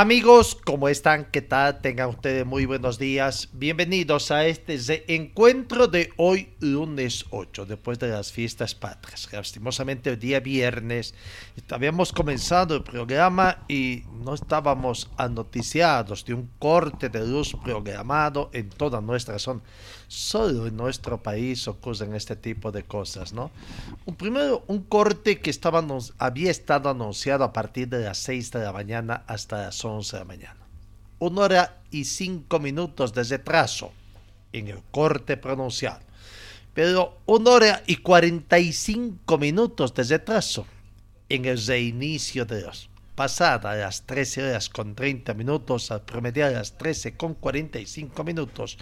Amigos, ¿cómo están? ¿Qué tal? Tengan ustedes muy buenos días. Bienvenidos a este encuentro de hoy, lunes 8, después de las fiestas patrias. Lastimosamente, el día viernes habíamos comenzado el programa y no estábamos anoticiados de un corte de luz programado en toda nuestra zona. Solo en nuestro país ocurren este tipo de cosas, ¿no? Un, primero, un corte que estaba, había estado anunciado a partir de las 6 de la mañana hasta las 11 de la mañana. Una hora y cinco minutos de retraso en el corte pronunciado. Pero una hora y 45 minutos de retraso en el reinicio de los pasada las 13 horas con 30 minutos, al promediar las 13 con 45 minutos,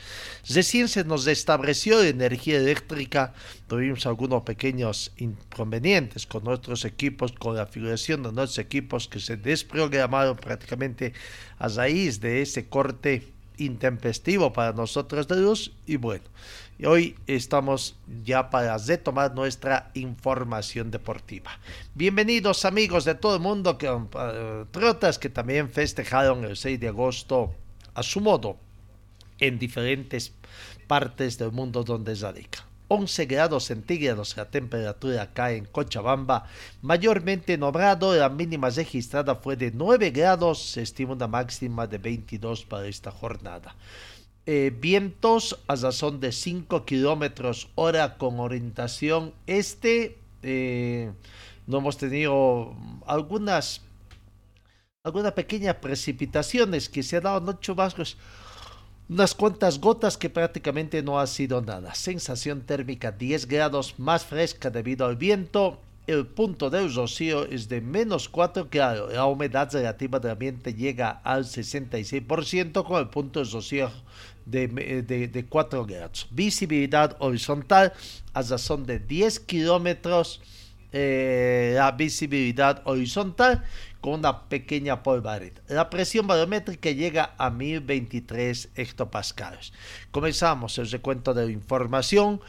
recién se nos estableció energía eléctrica, tuvimos algunos pequeños inconvenientes con nuestros equipos, con la figuración de nuestros equipos que se desprogramaron prácticamente a raíz de ese corte intempestivo para nosotros de luz y bueno, hoy estamos ya para retomar nuestra información deportiva. Bienvenidos amigos de todo el mundo, que, uh, que también festejaron el 6 de agosto a su modo en diferentes partes del mundo donde radica. 11 grados centígrados la temperatura acá en Cochabamba, mayormente nombrado, la mínima registrada fue de 9 grados, se estima una máxima de 22 para esta jornada. Eh, vientos a razón de 5 kilómetros hora con orientación este. Eh, no hemos tenido algunas, algunas pequeñas precipitaciones que se han dado no chubascos, unas cuantas gotas que prácticamente no ha sido nada. Sensación térmica 10 grados más fresca debido al viento. El punto del rocío es de menos 4 grados. La humedad relativa del ambiente llega al 66% con el punto del rocío de, de, 4 grados. Visibilidad horizontal a razón de 10 kilómetros. Eh, la visibilidad horizontal con una pequeña polvareda. La presión barométrica llega a 1023 hectopascales. Comenzamos el recuento de información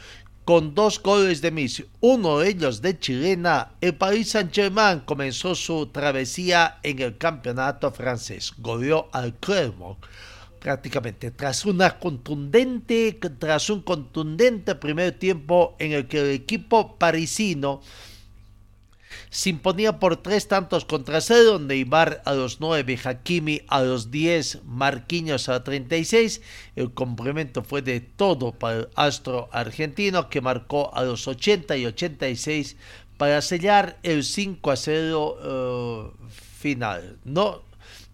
con dos goles de Messi, uno de ellos de chilena. El Paris Saint-Germain comenzó su travesía en el campeonato francés. Goleó al Clermont prácticamente tras una contundente tras un contundente primer tiempo en el que el equipo parisino se imponía por tres tantos contra cero, Neymar a los nueve, Hakimi a los diez, Marquinhos a 36. El complemento fue de todo para el astro argentino que marcó a los 80 y 86 para sellar el 5 a 0 eh, final. No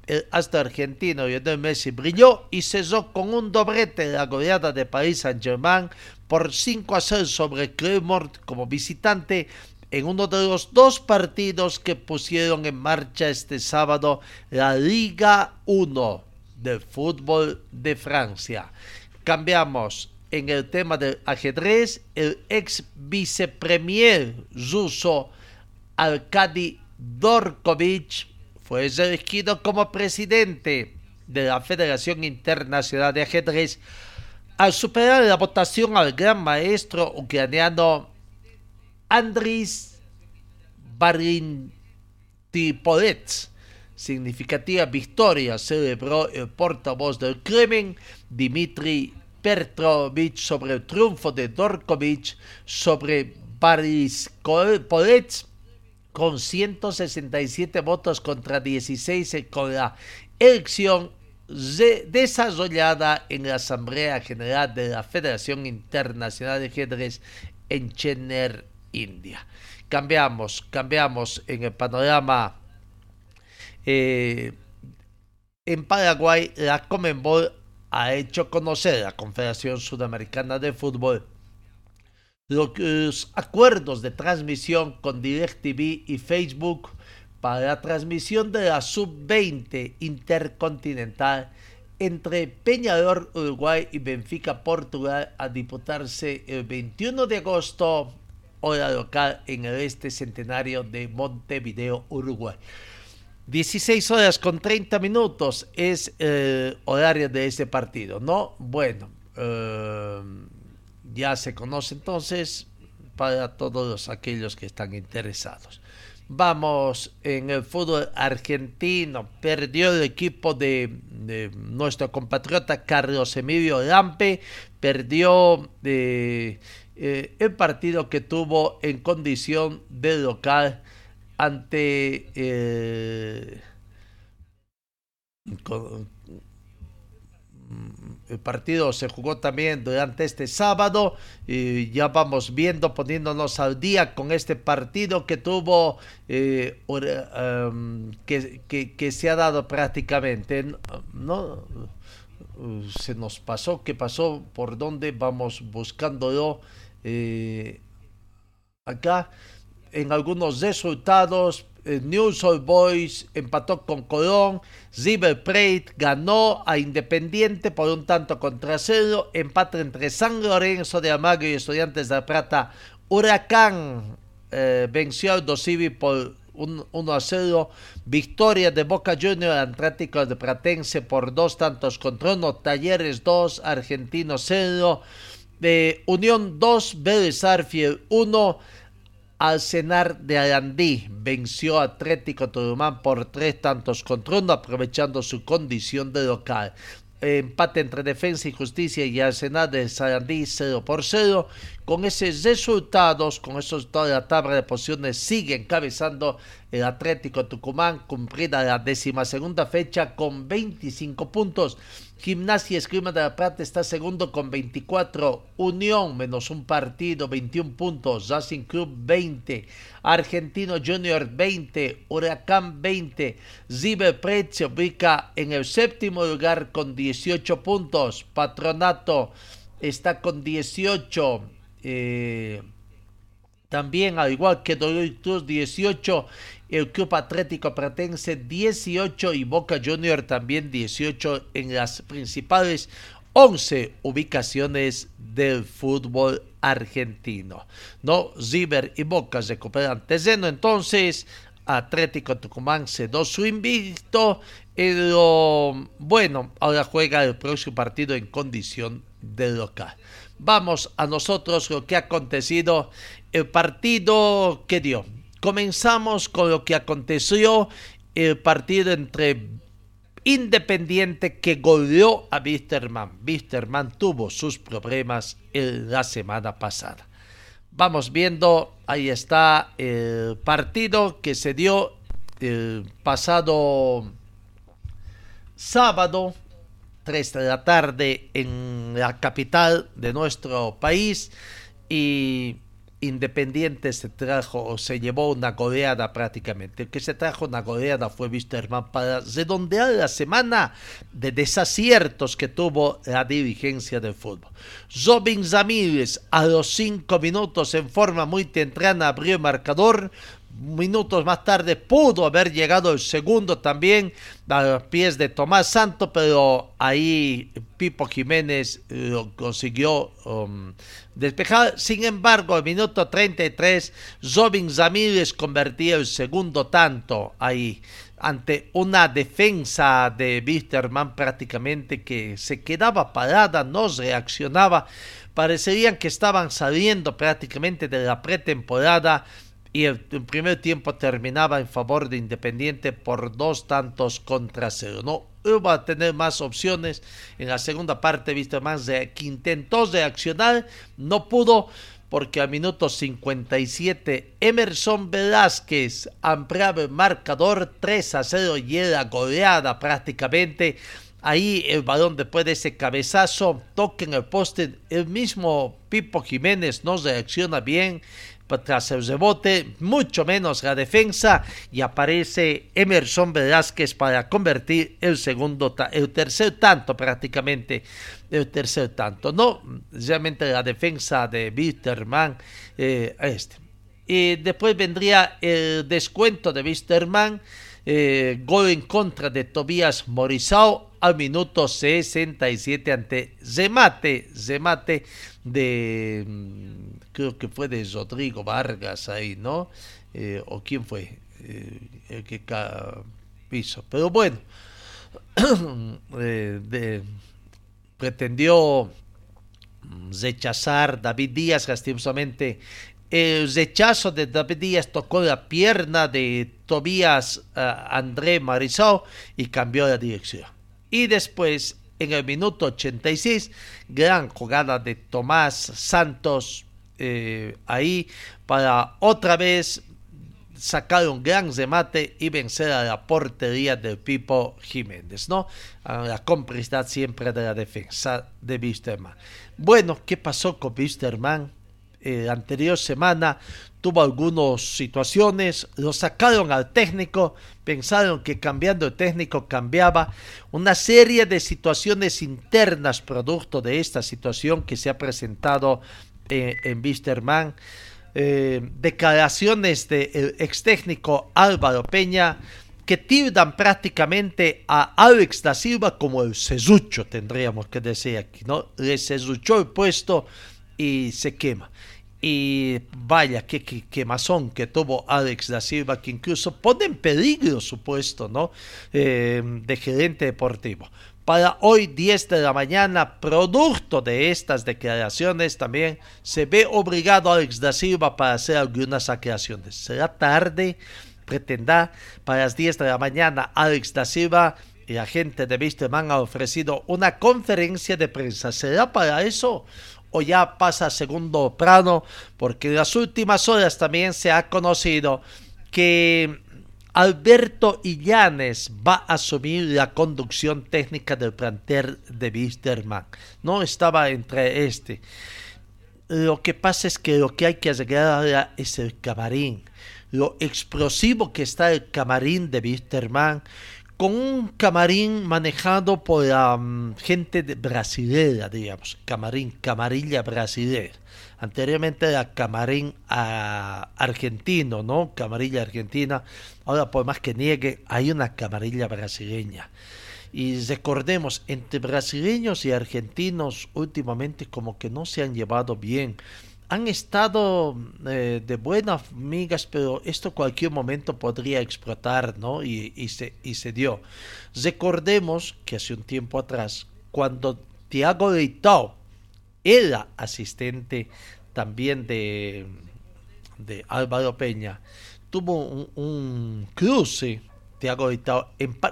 el astro argentino Lionel Messi brilló y cesó con un doblete la goleada de Paris Saint-Germain por 5 a 6 sobre Clermont como visitante en uno de los dos partidos que pusieron en marcha este sábado la Liga 1 de fútbol de Francia. Cambiamos en el tema del ajedrez, el ex vicepremier ruso Arkady Dorkovich fue elegido como presidente de la Federación Internacional de Ajedrez al superar la votación al gran maestro ucraniano Andris Barintipolets. Significativa victoria celebró el portavoz del Kremlin, Dmitry Petrovich, sobre el triunfo de Dorkovich sobre Polets con 167 votos contra 16 con la elección desarrollada en la Asamblea General de la Federación Internacional de Ajedrez en Chennai, India. Cambiamos, cambiamos en el panorama. Eh, en Paraguay, la Comenbol ha hecho conocer a la Confederación Sudamericana de Fútbol los acuerdos de transmisión con DirecTV y Facebook para la transmisión de la Sub-20 Intercontinental entre Peñador Uruguay y Benfica Portugal a disputarse el 21 de agosto, hora local, en el este centenario de Montevideo, Uruguay. 16 horas con 30 minutos es el horario de ese partido, ¿no? Bueno, eh, ya se conoce entonces para todos aquellos que están interesados. Vamos en el fútbol argentino. Perdió el equipo de, nuestro compatriota Carlos Emilio Lampe. Perdió eh, eh, el partido que tuvo en condición de local ante eh, el partido se jugó también durante este sábado y ya vamos viendo, poniéndonos al día con este partido que tuvo, eh, em, que, se ha dado prácticamente, ¿no? Se nos pasó, ¿qué pasó? ¿Por dónde vamos buscándolo? Eh, acá en algunos resultados News Old Boys empató con Colón, River Plate ganó a Independiente por un tanto contra cero, empate entre San Lorenzo de Amagro y Estudiantes de La Plata, Huracán eh, venció al Dosivi por 1 a 0, victoria de Boca Junior Atlético de Pratense por dos tantos contra uno, Talleres 2, Argentino 0, de Unión 2, Vélez Arfiel 1, Alcenar de Arandí venció a Atlético Tucumán por tres tantos contra uno, aprovechando su condición de local. Empate entre Defensa y Justicia y Arsenal de Sarandí 0 por 0. Con esos resultados, con esos toda la tabla de posiciones sigue encabezando el Atlético Tucumán, cumplida la décima segunda fecha con 25 puntos. Gimnasia Esgrima de la Plata está segundo con 24. Unión menos un partido, 21 puntos. Racing Club 20. Argentino Junior 20. Huracán 20. Ziber se ubica en el séptimo lugar con 18 puntos. Patronato está con 18. Eh, también, al igual que Dolor Cruz 18 el Club Atlético Pratense 18 y Boca Junior también 18 en las principales 11 ubicaciones del fútbol argentino. No, Ziber y Boca recuperan terreno, entonces Atlético Tucumán se dio su invicto. bueno, ahora juega el próximo partido en condición de local. Vamos a nosotros lo que ha acontecido. El partido que dio Comenzamos con lo que aconteció el partido entre Independiente que goleó a Wisterman. Wisterman tuvo sus problemas la semana pasada. Vamos viendo, ahí está el partido que se dio el pasado sábado, 3 de la tarde, en la capital de nuestro país. Y Independiente se trajo o se llevó una goleada prácticamente. El que se trajo una goleada fue Wisterman para redondear la semana de desaciertos que tuvo la dirigencia del fútbol. Robin Ramírez a los cinco minutos en forma muy temprana abrió el marcador minutos más tarde pudo haber llegado el segundo también a los pies de Tomás Santo, pero ahí Pipo Jiménez lo consiguió um, despejar. Sin embargo, al minuto 33, Robin Ramírez convertía el segundo tanto ahí ante una defensa de Wisterman prácticamente que se quedaba parada, no reaccionaba. Parecerían que estaban saliendo prácticamente de la pretemporada y el, primer tiempo terminaba en favor de Independiente por dos tantos contra cero. No iba a tener más opciones en la segunda parte, visto más de que intentó reaccionar, no pudo porque a minuto 57 Emerson Velázquez ampliaba el marcador 3 a 0 y era goleada prácticamente Ahí el balón después de ese cabezazo toca en el poste. El mismo Pipo Jiménez no reacciona bien tras el rebote, mucho menos la defensa y aparece Emerson Velázquez para convertir el segundo, el tercer tanto prácticamente, el tercer tanto, no, realmente la defensa de Wisterman, eh, este. Y después vendría el descuento de Wisterman, eh, gol en contra de Tobias Morisao al minuto 67 ante remate, remate de, mm, creo que fue de Rodrigo Vargas ahí, ¿no? Eh, o quién fue eh, el que hizo. Pero bueno, eh, pretendió rechazar David Díaz, lastimosamente. El rechazo de David Díaz tocó la pierna de Tobías André Marisol y cambió la dirección. Y después en el minuto 86, gran jugada de Tomás Santos eh, ahí para otra vez sacar un gran remate y vencer a la portería del Pipo Jiménez, ¿no? A la complicidad siempre de la defensa de Wisterman. Bueno, ¿qué pasó con Wisterman? Eh, la anterior semana tuvo algunas situaciones, lo sacaron al técnico, pensaron que cambiando de técnico cambiaba una serie de situaciones internas producto de esta situación que se ha presentado en Wisterman. Eh, declaraciones del ex técnico Álvaro Peña que tildan prácticamente a Alex da Silva como el sesucho, tendríamos que decir aquí, ¿no? Le sesuchó el puesto y se quema. Y vaya, qué, quemazón que tuvo Alex da Silva, que incluso pone en peligro su puesto ¿no? Eh, de gerente deportivo. Para hoy 10 de la mañana, producto de estas declaraciones, también se ve obligado Alex da Silva para hacer algunas aclaraciones. Será tarde, pretenda, para las 10 de la mañana, Alex da Silva y la gente de Wisterman ha ofrecido una conferencia de prensa. ¿Será para eso? o ya pasa segundo plano, porque en las últimas horas también se ha conocido que Alberto Illanes va a asumir la conducción técnica del plantel de Wisterman. No estaba entre este. Lo que pasa es que lo que hay que arreglar ahora es el camarín. Lo explosivo que está el camarín de Wisterman con un camarín manejado por la mm, gente de brasilera, digamos, camarín, camarilla brasilera. Anteriormente era camarín ah, argentino, ¿no? Camarilla argentina. Ahora, por más que niegue, hay una camarilla brasileña. Y recordemos, entre brasileños y argentinos últimamente como que no se han llevado bien han estado eh, de buenas amigas, pero esto cualquier momento podría explotar, ¿no? Y, se, y se dio. Recordemos que hace un tiempo atrás, cuando Tiago Leitao era asistente también de, de Álvaro Peña, tuvo un, cruce, Tiago en,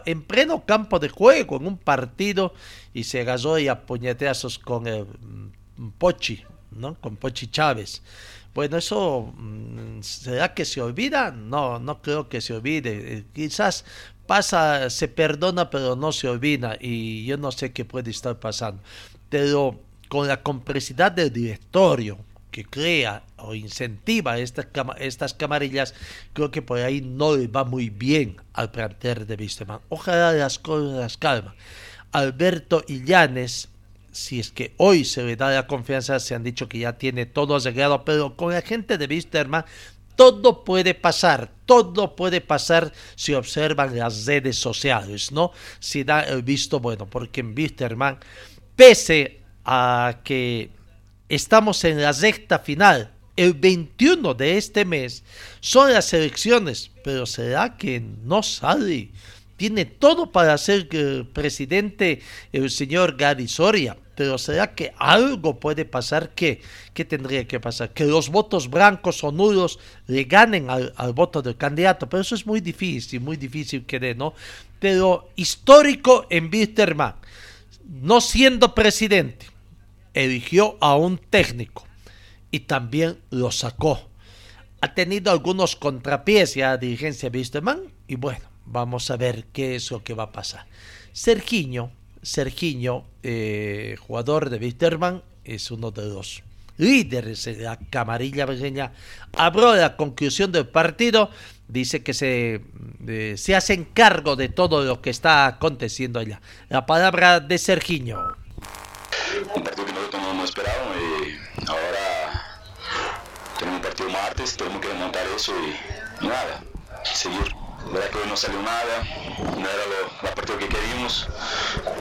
en, pleno campo de juego, en un partido, y se agarró y a puñetazos con el mm, Pochi, ¿no? Con Pochi Chávez. Bueno, eso mm, será que se olvida? No, no creo que se olvide. Eh, quizás pasa, se perdona, pero no se olvida y yo no sé qué puede estar pasando. Pero con la complicidad del directorio que crea o incentiva estas, estas camarillas, creo que por ahí no le va muy bien al plantel de Wisterman. Ojalá las cosas calman. Alberto Illanes si es que hoy se le da la confianza, se han dicho que ya tiene todo arreglado, pero con la gente de Wisterman todo puede pasar, todo puede pasar si observan las redes sociales, ¿no? Si da el visto bueno, porque en pese a que estamos en la recta final, el 21 de este mes son las elecciones, pero ¿será que no sale? Tiene todo para ser eh, presidente el señor Gary Soria pero ¿será que algo puede pasar? ¿Qué? ¿Qué tendría que pasar? Que los votos blancos o nulos le ganen al, voto del candidato, pero eso es muy difícil, muy difícil que dé, ¿no? Pero histórico en Wisterman, no siendo presidente, eligió a un técnico y también lo sacó. Ha tenido algunos contrapiés ya dirigencia de y bueno, vamos a ver qué es lo que va a pasar. Sergiño Sergiño, eh, jugador de Wisterman, es uno de los líderes de la camarilla brasileña, habló la conclusión del partido, dice que se, eh, se hacen cargo de todo lo que está aconteciendo allá. La palabra de Sergiño. Un hemos esperado y ahora tenemos un partido martes, tenemos que montar eso y nada, seguir. La verdad que hoy no salió nada, no era lo, la partido que queríamos,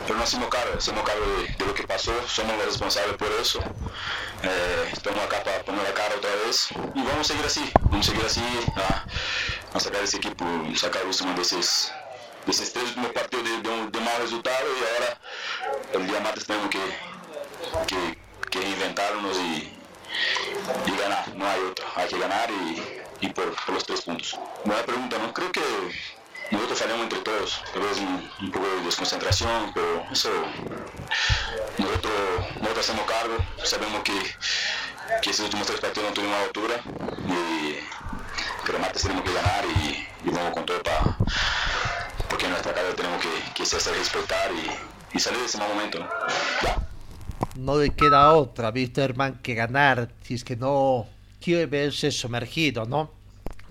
pero no hacemos cargo, hacemos cargo de, lo que pasó, somos los responsables por eso. Eh, estamos acá para poner la cara otra vez y vamos a seguir así, vamos a seguir así a, sacar ese equipo, sacar último de esos, de esos tres últimos partidos de, de, de mal resultado y ahora el día martes tenemos que, que reinventarnos y, ganar, no hay otra, hay que ganar y y por, los tres puntos. Buena pregunta, ¿no? Creo que nosotros fallamos entre todos, tal vez un, poco de desconcentración, pero eso nosotros, nosotros hacemos cargo, sabemos que, que esos últimos tres partidos no tuvimos altura y los martes tenemos que ganar y, vamos con todo para porque en nuestra casa tenemos que, que hacer respetar y, salir de ese mal momento. No le queda otra, Wisterman, que ganar si es que no quiere verse sumergido, ¿no?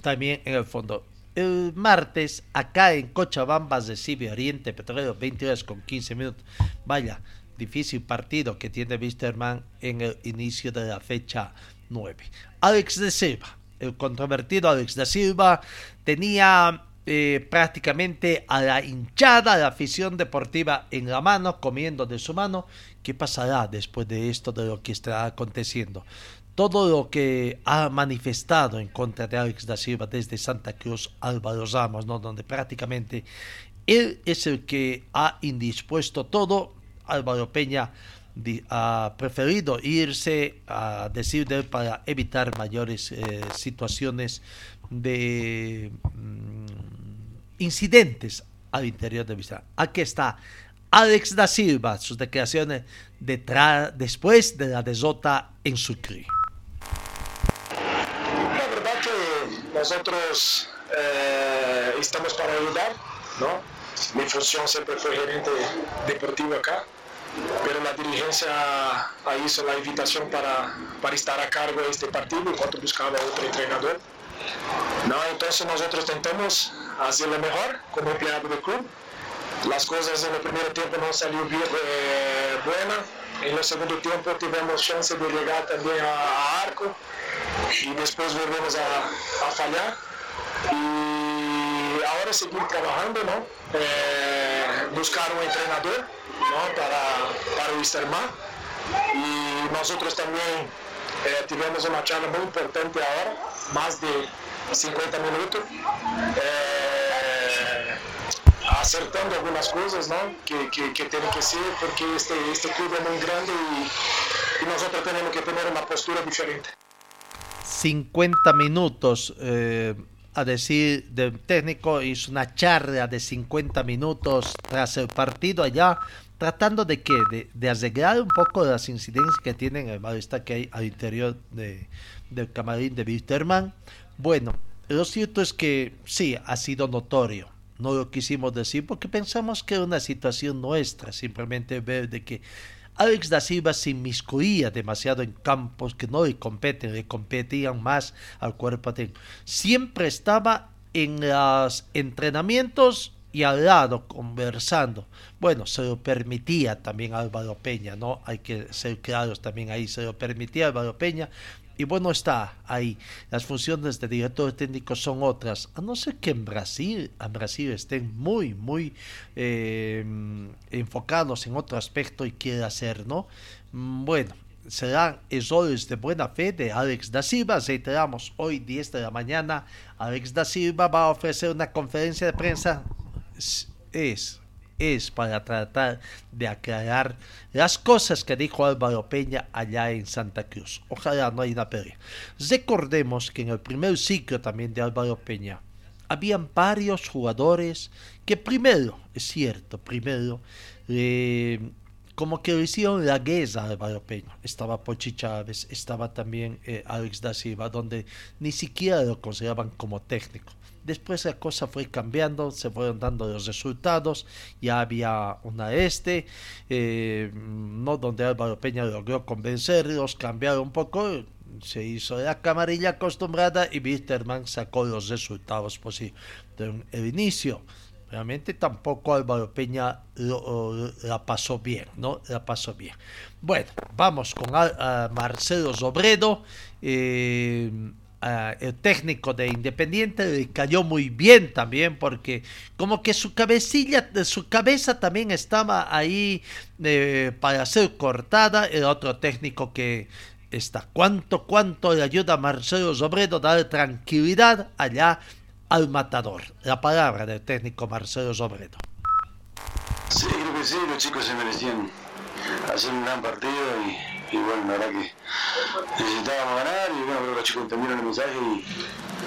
También en el fondo. El martes, acá en Cochabamba, recibe Oriente Petrolero, 22 con 15 minutos. Vaya, difícil partido que tiene Wisterman en el inicio de la fecha 9. Alex de Silva, el controvertido Alex de Silva, tenía eh, prácticamente a la hinchada, la afición deportiva en la mano, comiendo de su mano. ¿Qué pasará después de esto, de lo que está aconteciendo? todo lo que ha manifestado en contra de Alex da Silva desde Santa Cruz Álvaro Ramos, ¿no? donde prácticamente él es el que ha indispuesto todo. Álvaro Peña ha preferido irse a decir de él para evitar mayores eh, situaciones de mm, incidentes al interior de Vista. Aquí está Alex da Silva, sus declaraciones detrás, después de la desota en Sucre. nosotros eh, estamos para ayudar, ¿no? Mi función siempre fue gerente deportivo acá, pero la dirigencia hizo la invitación para, para estar a cargo de este partido enquanto buscaba otro entrenador. ¿No? Entonces nosotros intentamos hacerlo mejor como empleado del club. Las cosas en el primer tiempo no salieron bien eh, buenas. En el segundo tiempo tuvimos chance de llegar también a, arco y después volvemos a, fallar. Y ahora seguir trabajando, ¿no? Eh, buscar un entrenador ¿no? para, para Wisterman. Y nosotros también eh, tuvimos una charla muy importante ahora, más de 50 minutos. Eh, acertando algunas cosas ¿no? que, que, que tienen que ser porque este, este club es muy grande y, nosotros tenemos que tener una postura diferente. 50 minutos, eh, a decir del técnico, hizo una charla de 50 minutos tras el partido allá, tratando de que de, de, arreglar un poco las incidencias que tienen el malestar que hay al interior de, del camarín de Wisterman. Bueno, lo cierto es que sí, ha sido notorio. No lo quisimos decir porque pensamos que era una situación nuestra, simplemente ver de que Alex da Silva se inmiscuía demasiado en campos que no le competen, le competían más al cuerpo técnico. Siempre estaba en los entrenamientos y al lado conversando. Bueno, se lo permitía también Álvaro Peña, ¿no? Hay que ser claros también ahí, se lo permitía Álvaro Peña, y bueno, está ahí. Las funciones de director técnico son otras. A no ser que en Brasil, en Brasil estén muy, muy eh, enfocados en otro aspecto y quiera hacer, ¿no? Mm, bueno, serán errores de buena fe de Alex da Silva. Reiteramos, hoy 10 de la mañana, Alex da Silva va a ofrecer una conferencia de prensa. Es es para tratar de aclarar las cosas que dijo Álvaro Peña allá en Santa Cruz. Ojalá no haya una pelea. Recordemos que en el primer ciclo también de Álvaro Peña habían varios jugadores que primero, es cierto, primero eh, como que hicieron la guerra Álvaro Peña. Estaba Pochi Chávez, estaba también eh, Alex da Silva, donde ni siquiera lo consideraban como técnico. Después la cosa fue cambiando, se fueron dando los resultados, ya había una este, eh, no donde Álvaro Peña logró convencerlos, cambiaron un poco, se hizo la camarilla acostumbrada y Wisterman sacó los resultados posibles. el inicio, realmente tampoco Álvaro Peña la pasó bien, ¿no? La pasó bien. Bueno, vamos con Marcelo Sobredo. Eh, el técnico de Independiente le cayó muy bien también porque como que su cabecilla, su cabeza también estaba ahí eh, para ser cortada. El otro técnico que está, cuánto, cuánto le ayuda a Marcelo Sobredo a dar tranquilidad allá al matador. La palabra del técnico Marcelo Sobredo. Sí, creo que sí, los chicos se merecían hacer un gran partido y, bueno, la verdad que necesitábamos ganar y bueno, creo que los chicos entendieron el mensaje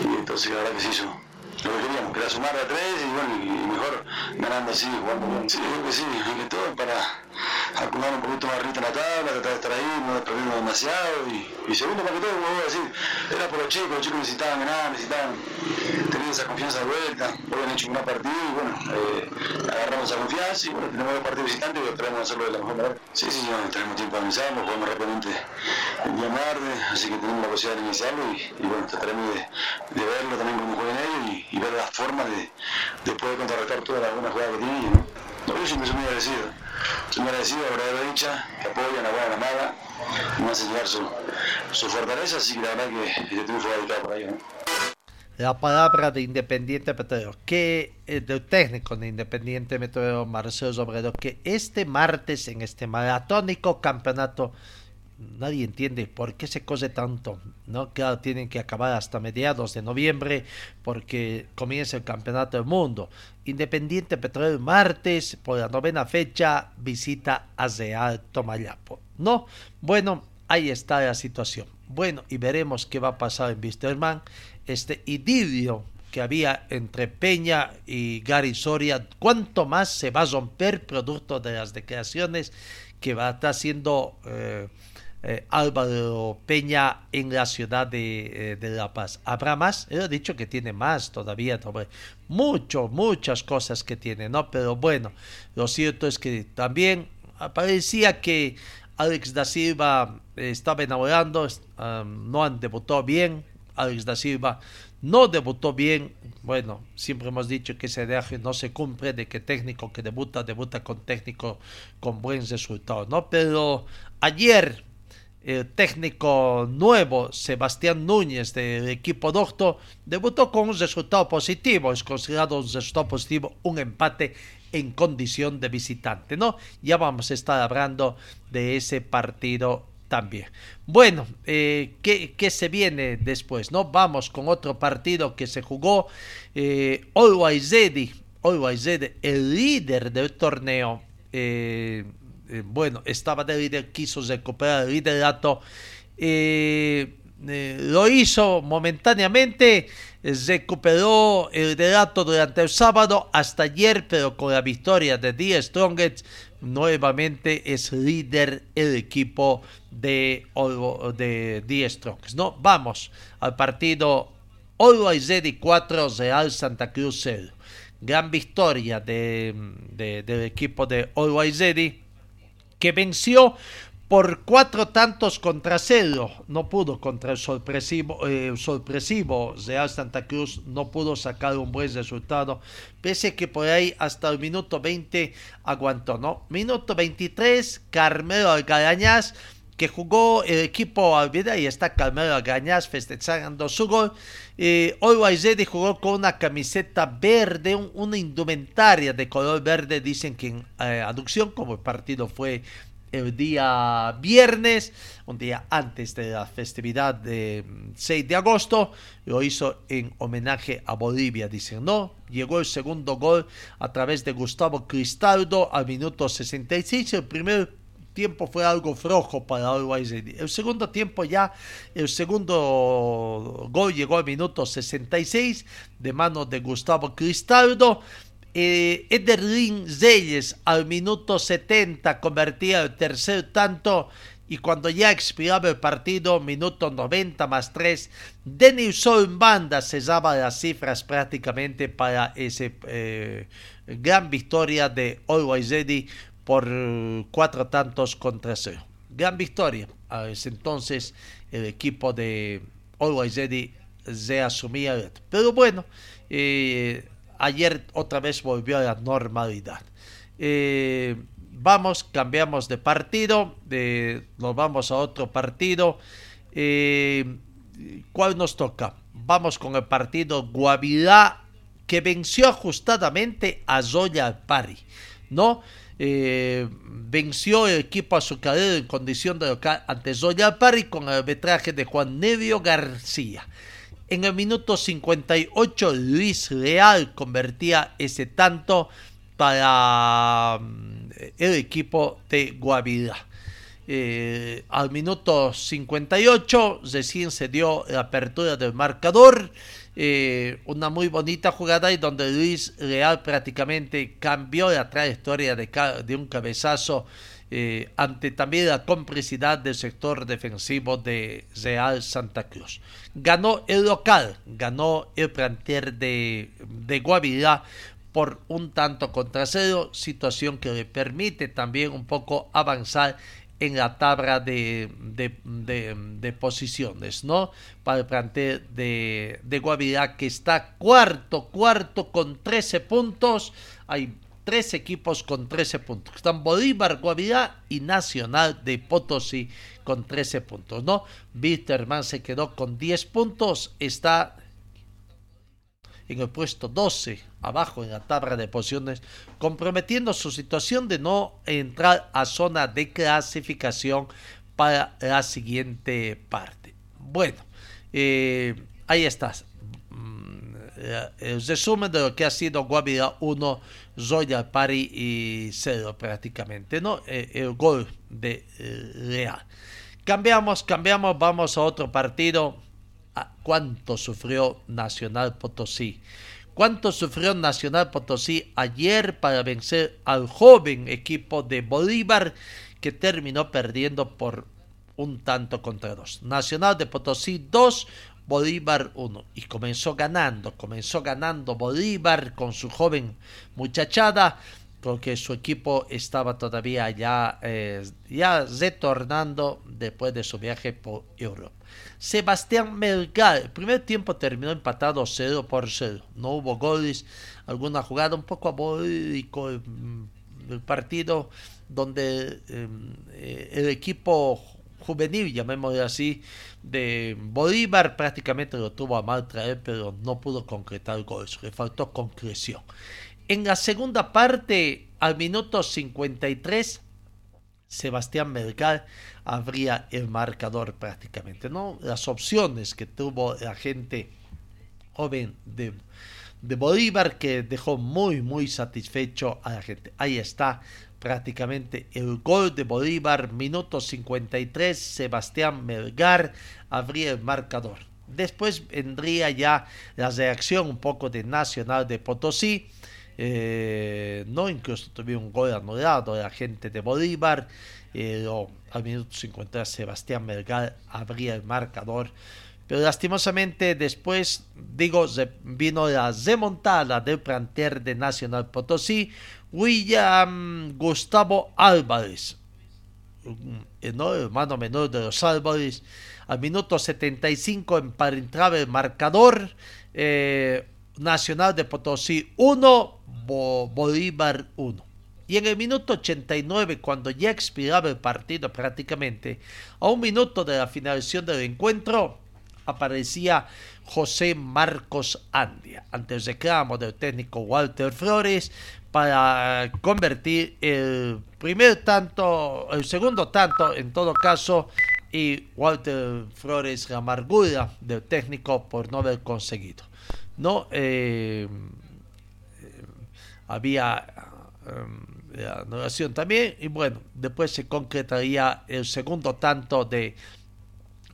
y, entonces la verdad que se hizo lo que queríamos, que era sumar a tres y bueno, y mejor ganando así, jugando bien. Sí, creo que sí, que todo para acumular un poquito más arriba en la tabla, tratar de estar ahí, no perdiendo demasiado y, y segundo para que todo, como voy a decir, era por los chicos, los chicos necesitaban ganar, necesitaban tener esa confianza de vuelta, hoy han hecho un gran partido y bueno, eh, agarramos esa confianza y bueno, tenemos dos partidos visitantes y esperamos hacerlo de la mejor manera. Sí, sí, bueno, tenemos tiempo de avanzarlo, jugamos rápidamente el día martes, así que tenemos la posibilidad de iniciarlo y, bueno, trataremos de, de verlo también como juegan ellos y, ver las formas de, de poder contrarrestar todas las buenas jugadas que tienen. ¿no? Yo siempre soy muy agradecido. Soy muy agradecido a la hincha que apoyan a buena la mala hacen llegar su, su fortaleza, así que la verdad que este triunfo va dedicado por ellos. ¿no? La palabra de Independiente Petrolero, que eh, del técnico de Independiente Petrolero, Marcelo Sobredo, que este martes en este maratónico campeonato nadie entiende por qué se cose tanto, ¿no? Claro, tienen que acabar hasta mediados de noviembre porque comienza el campeonato del mundo. Independiente Petróleo martes por la novena fecha visita a Real Tomayapo. ¿No? Bueno, ahí está la situación. Bueno, y veremos qué va a pasar en Wisterman. Este idilio que había entre Peña y Gary Soria, cuánto más se va a romper producto de las declaraciones que va a estar haciendo eh, eh, Álvaro Peña en la ciudad de, eh, de, La Paz. ¿Habrá más? Ha dicho que tiene más todavía, mucho, muchas cosas que tiene, ¿no? Pero bueno, lo cierto es que también parecía que Alex da Silva estaba enamorando, no han debutado bien, Alex da Silva no debutó bien. Bueno, siempre hemos dicho que ese viaje no se cumple, de que técnico que debuta, debuta con técnico con buen resultado, ¿no? Pero ayer el técnico nuevo, Sebastián Núñez, del equipo Docto, debutó con un resultado positivo. Es considerado un resultado positivo, un empate en condición de visitante, ¿no? Ya vamos a estar hablando de ese partido también. Bueno, eh, ¿qué, ¿qué, se viene después? ¿no? Vamos con otro partido que se jugó. Eh, Always Ready, el líder del torneo. Eh, eh, bueno, estaba de líder, quiso recuperar el liderato. Eh, eh, lo hizo momentáneamente, recuperó el liderato durante el sábado hasta ayer, pero con la victoria de The Strongest, nuevamente es líder el equipo de, de The Strongest. ¿no? Vamos al partido Always Ready 4 Real Santa Cruz 0. Gran victoria de, de, del equipo de Always Ready que venció por cuatro tantos contra cero. No pudo contra el sorpresivo, eh, sorpresivo Real Santa Cruz, no pudo sacar un buen resultado, pese que por ahí hasta el minuto 20 aguantó, ¿no? Minuto 23, Carmelo Algarañaz que jugó el equipo Alvida y está Carmelo Algarañaz festejando su gol. Eh, Ready jugó con una camiseta verde, un, una indumentaria de color verde. Dicen que en eh, aducción, como el partido fue el día viernes, un día antes de la festividad de 6 de agosto, lo hizo en homenaje a Bolivia, dicen, no, llegó el segundo gol a través de Gustavo Cristaldo al minuto 66, el primer tiempo fue algo flojo para Always Ready. El segundo tiempo ya, el segundo gol llegó al minuto 66 de manos de Gustavo Cristaldo. Eh, Ederlin Reyes al minuto 70 convertía el tercer tanto y cuando ya expiraba el partido, minuto 90 más 3, Denilson Banda sellaba las cifras prácticamente para ese eh, gran victoria de Always por cuatro tantos contra cero. Gran victoria. A ese entonces el equipo de Always Ready se asumía. Pero bueno, eh, ayer otra vez volvió a la normalidad. Eh, vamos, cambiamos de partido, nos vamos a otro partido. Eh, ¿Cuál nos toca? Vamos con el partido Guavirá, que venció ajustadamente a Zoya Pari, ¿no? Eh, venció el equipo azucarero en condición de local ante Zoya Pari con el arbitraje de Juan Nevio García. En el minuto 58, Luis Real convertía ese tanto para mm, el equipo de Guavirá. Eh, al minuto 58 recién se dio la apertura del marcador. Eh, una muy bonita jugada y donde Luis Real prácticamente cambió la trayectoria de, de un cabezazo eh, ante también la complicidad del sector defensivo de Real Santa Cruz. Ganó el local, ganó el planter de, de Guavirá por un tanto contra cero, situación que le permite también un poco avanzar en la tabla de, de, posiciones, ¿no? Para el plantel de, de Guavirá que está cuarto, cuarto con 13 puntos. Hay tres equipos con 13 puntos. Están Bolívar, Guavirá y Nacional de Potosí con 13 puntos, ¿no? Bitterman se quedó con 10 puntos, está en el puesto 12, abajo en la tabla de posiciones, comprometiendo su situación de no entrar a zona de clasificación para la siguiente parte. Bueno, eh, ahí estás. Mm, el resumen de lo que ha sido Guavirá 1, Zoya Pari y 0 prácticamente, ¿no? Eh, el gol de eh, Real. Cambiamos, cambiamos, vamos a otro partido cuánto sufrió Nacional Potosí. Cuánto sufrió Nacional Potosí ayer para vencer al joven equipo de Bolívar que terminó perdiendo por un tanto contra dos. Nacional de Potosí 2, Bolívar 1. Y comenzó ganando, comenzó ganando Bolívar con su joven muchachada porque su equipo estaba todavía ya, eh, ya retornando después de su viaje por Europa. Sebastián Melgar, el primer tiempo terminó empatado 0 por 0. No hubo goles, alguna jugada un poco abólico el partido donde em, eh, el equipo juvenil, llamémoslo así, de Bolívar prácticamente lo tuvo a mal traer, pero no pudo concretar goles, le faltó concreción. En la segunda parte, al minuto 53, Sebastián Melgar abría el marcador prácticamente, ¿no? Las opciones que tuvo la gente joven de, de Bolívar que dejó muy, muy satisfecho a la gente. Ahí está prácticamente el gol de Bolívar, minuto 53, Sebastián Melgar abría el marcador. Después vendría ya la reacción un poco de Nacional de Potosí, eh, no incluso tuvieron un gol anulado de la gente de Bolívar, eh, al minuto 50 Sebastián Melgar abría el marcador, pero lastimosamente después, digo, vino la remontada del planter de Nacional Potosí, William Gustavo Álvarez, el hermano menor de los Álvarez, al minuto 75 emparentaba el marcador, eh, Nacional de Potosí 1, Bolívar 1. Y en el minuto 89, cuando ya expiraba el partido prácticamente, a un minuto de la finalización del encuentro, aparecía José Marcos Andia ante el reclamo del técnico Walter Flores para convertir el primer tanto, el segundo tanto en todo caso, y Walter Flores la amargura del técnico por no haber conseguido. No, eh, había la anulación también y bueno, después se concretaría el segundo tanto de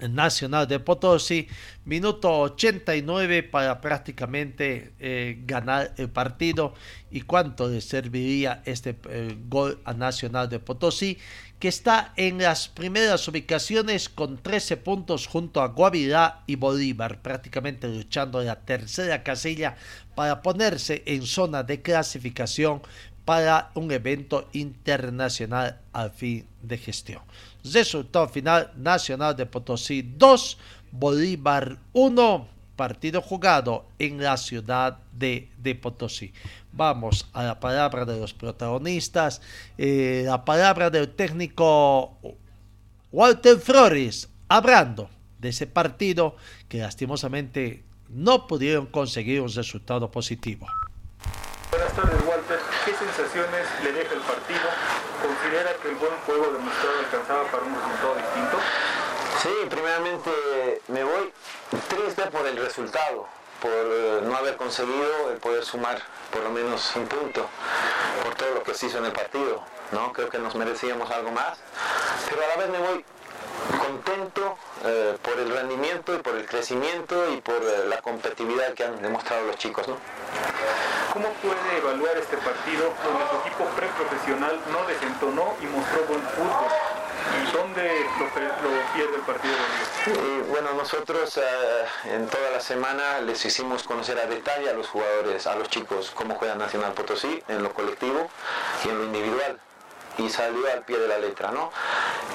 Nacional de Potosí, minuto 89 para prácticamente eh, ganar el partido. ¿Y cuánto le serviría este eh, gol a Nacional de Potosí? Que está en las primeras ubicaciones con 13 puntos junto a Guavirá y Bolívar, prácticamente luchando en la tercera casilla para ponerse en zona de clasificación para un evento internacional al fin de gestión. Resultado final, Nacional de Potosí 2, Bolívar 1, partido jugado en la ciudad de, de Potosí. Vamos a la palabra de los protagonistas, eh, la palabra del técnico Walter Flores, hablando de ese partido que lastimosamente no pudieron conseguir un resultado positivo. Buenas tardes Walter, ¿qué sensaciones le deja el partido? ¿Considera que el buen juego demostrado alcanzaba para un resultado distinto? Sí, primeramente me voy triste por el resultado, por eh, no haber conseguido el poder sumar por lo menos un punto, por todo lo que se hizo en el partido. ¿no? Creo que nos merecíamos algo más, pero a la vez me voy contento eh, por el rendimiento y por el crecimiento y por eh, la competitividad que han demostrado los chicos. ¿no? ¿Cómo puede evaluar este partido donde su equipo preprofesional no desentonó y mostró buen fútbol? ¿Y dónde lo, lo pierde el partido? Y, bueno, nosotros eh, en toda la semana les hicimos conocer a detalle a los jugadores, a los chicos, cómo juega Nacional Potosí en lo colectivo y en lo individual y salió al pie de la letra, ¿no?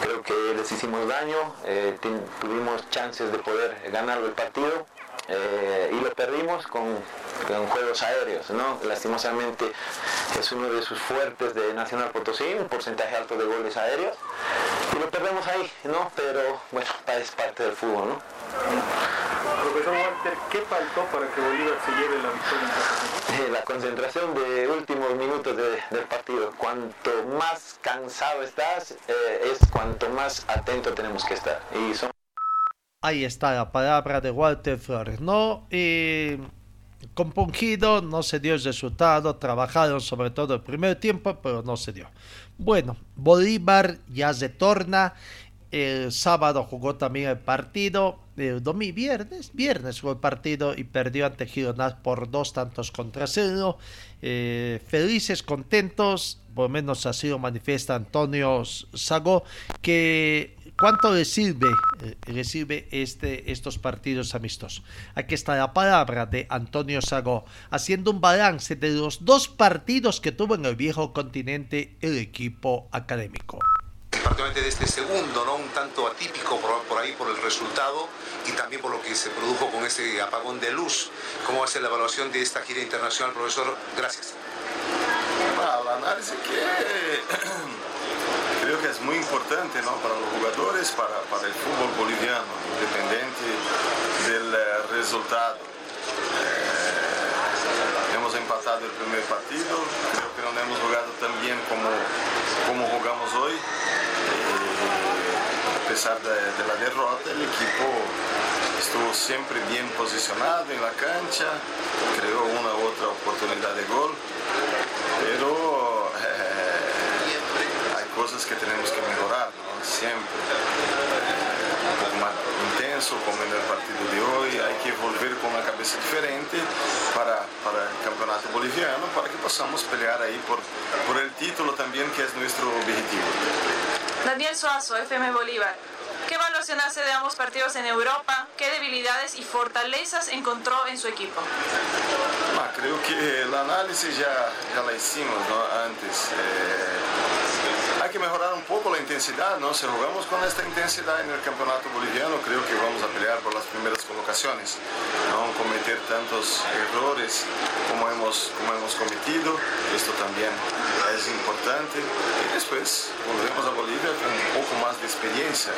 Creo que les hicimos daño, eh, tuvimos chances de poder ganar el partido eh, y lo perdimos con, con, juegos aéreos, ¿no? Lastimosamente es uno de sus fuertes de Nacional Potosí, un porcentaje alto de goles aéreos y lo perdemos ahí, ¿no? Pero bueno, es parte del fútbol, ¿no? Profesor Walter, ¿qué faltó para que Bolívar se lleve la victoria? Eh, la concentración de últimos minutos de, del partido. Cuanto más cansado estás, eh, es cuanto más atento tenemos que estar. Y son... Ahí está la palabra de Walter Flores, ¿no? Y compungido, no se dio el resultado, trabajaron sobre todo el primer tiempo, pero no se dio. Bueno, Bolívar ya se torna el sábado jugó también el partido. El domingo, viernes, viernes jugó el partido y perdió ante Gironaz por dos tantos contra cero. Eh, felices, contentos, por lo menos así lo manifiesta Antonio Sago, que cuánto le sirve, eh, le sirve este, estos partidos amistosos. Aquí está la palabra de Antonio Sago, haciendo un balance de los dos partidos que tuvo en el viejo continente el equipo académico particularmente de este segundo, ¿no? un tanto atípico por, por, ahí por el resultado y también por lo que se produjo con ese apagón de luz. ¿Cómo va a ser la evaluación de esta gira internacional, profesor? Gracias. Ah, la análisis que creo que es muy importante ¿no? para los jugadores, para, el fútbol boliviano, independiente del eh, resultado. Eh, hemos empatado el primer partido, creo que no hemos jugado tan bien como, como jugamos hoy a pesar de, de, la derrota, el equipo estuvo siempre bien posicionado en la cancha, creó una u otra oportunidad de gol, pero eh, cosas que tenemos que mejorar, ¿no? siempre. Un poco más intenso, como en el partido de hoy, hay que volver con una cabeza diferente para, para el campeonato boliviano, para que podamos pelear ahí por, por el título también, que es nuestro objetivo. Daniel Suazo, FM Bolívar. ¿Qué evaluación hace de ambos partidos en Europa? ¿Qué debilidades y fortalezas encontró en su equipo? Ah, creo que el análisis ya, ya la hicimos ¿no? antes. Eh hay que mejorar un poco la intensidad, ¿no? Si jugamos con esta intensidad en el campeonato boliviano, creo que vamos a pelear por las primeras colocaciones, no cometer tantos errores como hemos, como hemos cometido, esto también es importante. Y después volvemos a Bolivia con un poco más de experiencia.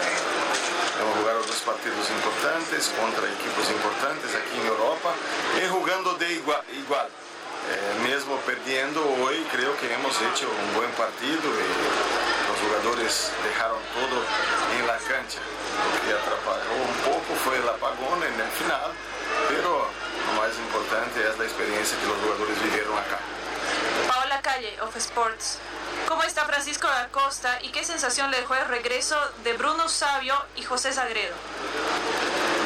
Hemos jugado dos partidos importantes contra equipos importantes aquí en Europa y jugando de igual. igual. Eh, mesmo hoy, creo que hemos hecho un buen partido los jugadores dejaron todo en la cancha. Lo que atrapalhó un poco fue el apagón en el final, pero lo más importante es la experiencia que los jugadores vivieron acá. Paola Calle of Sports. ¿Cómo está Francisco da Costa y qué sensación le dejó el regreso de Bruno Sabio y José Sagredo?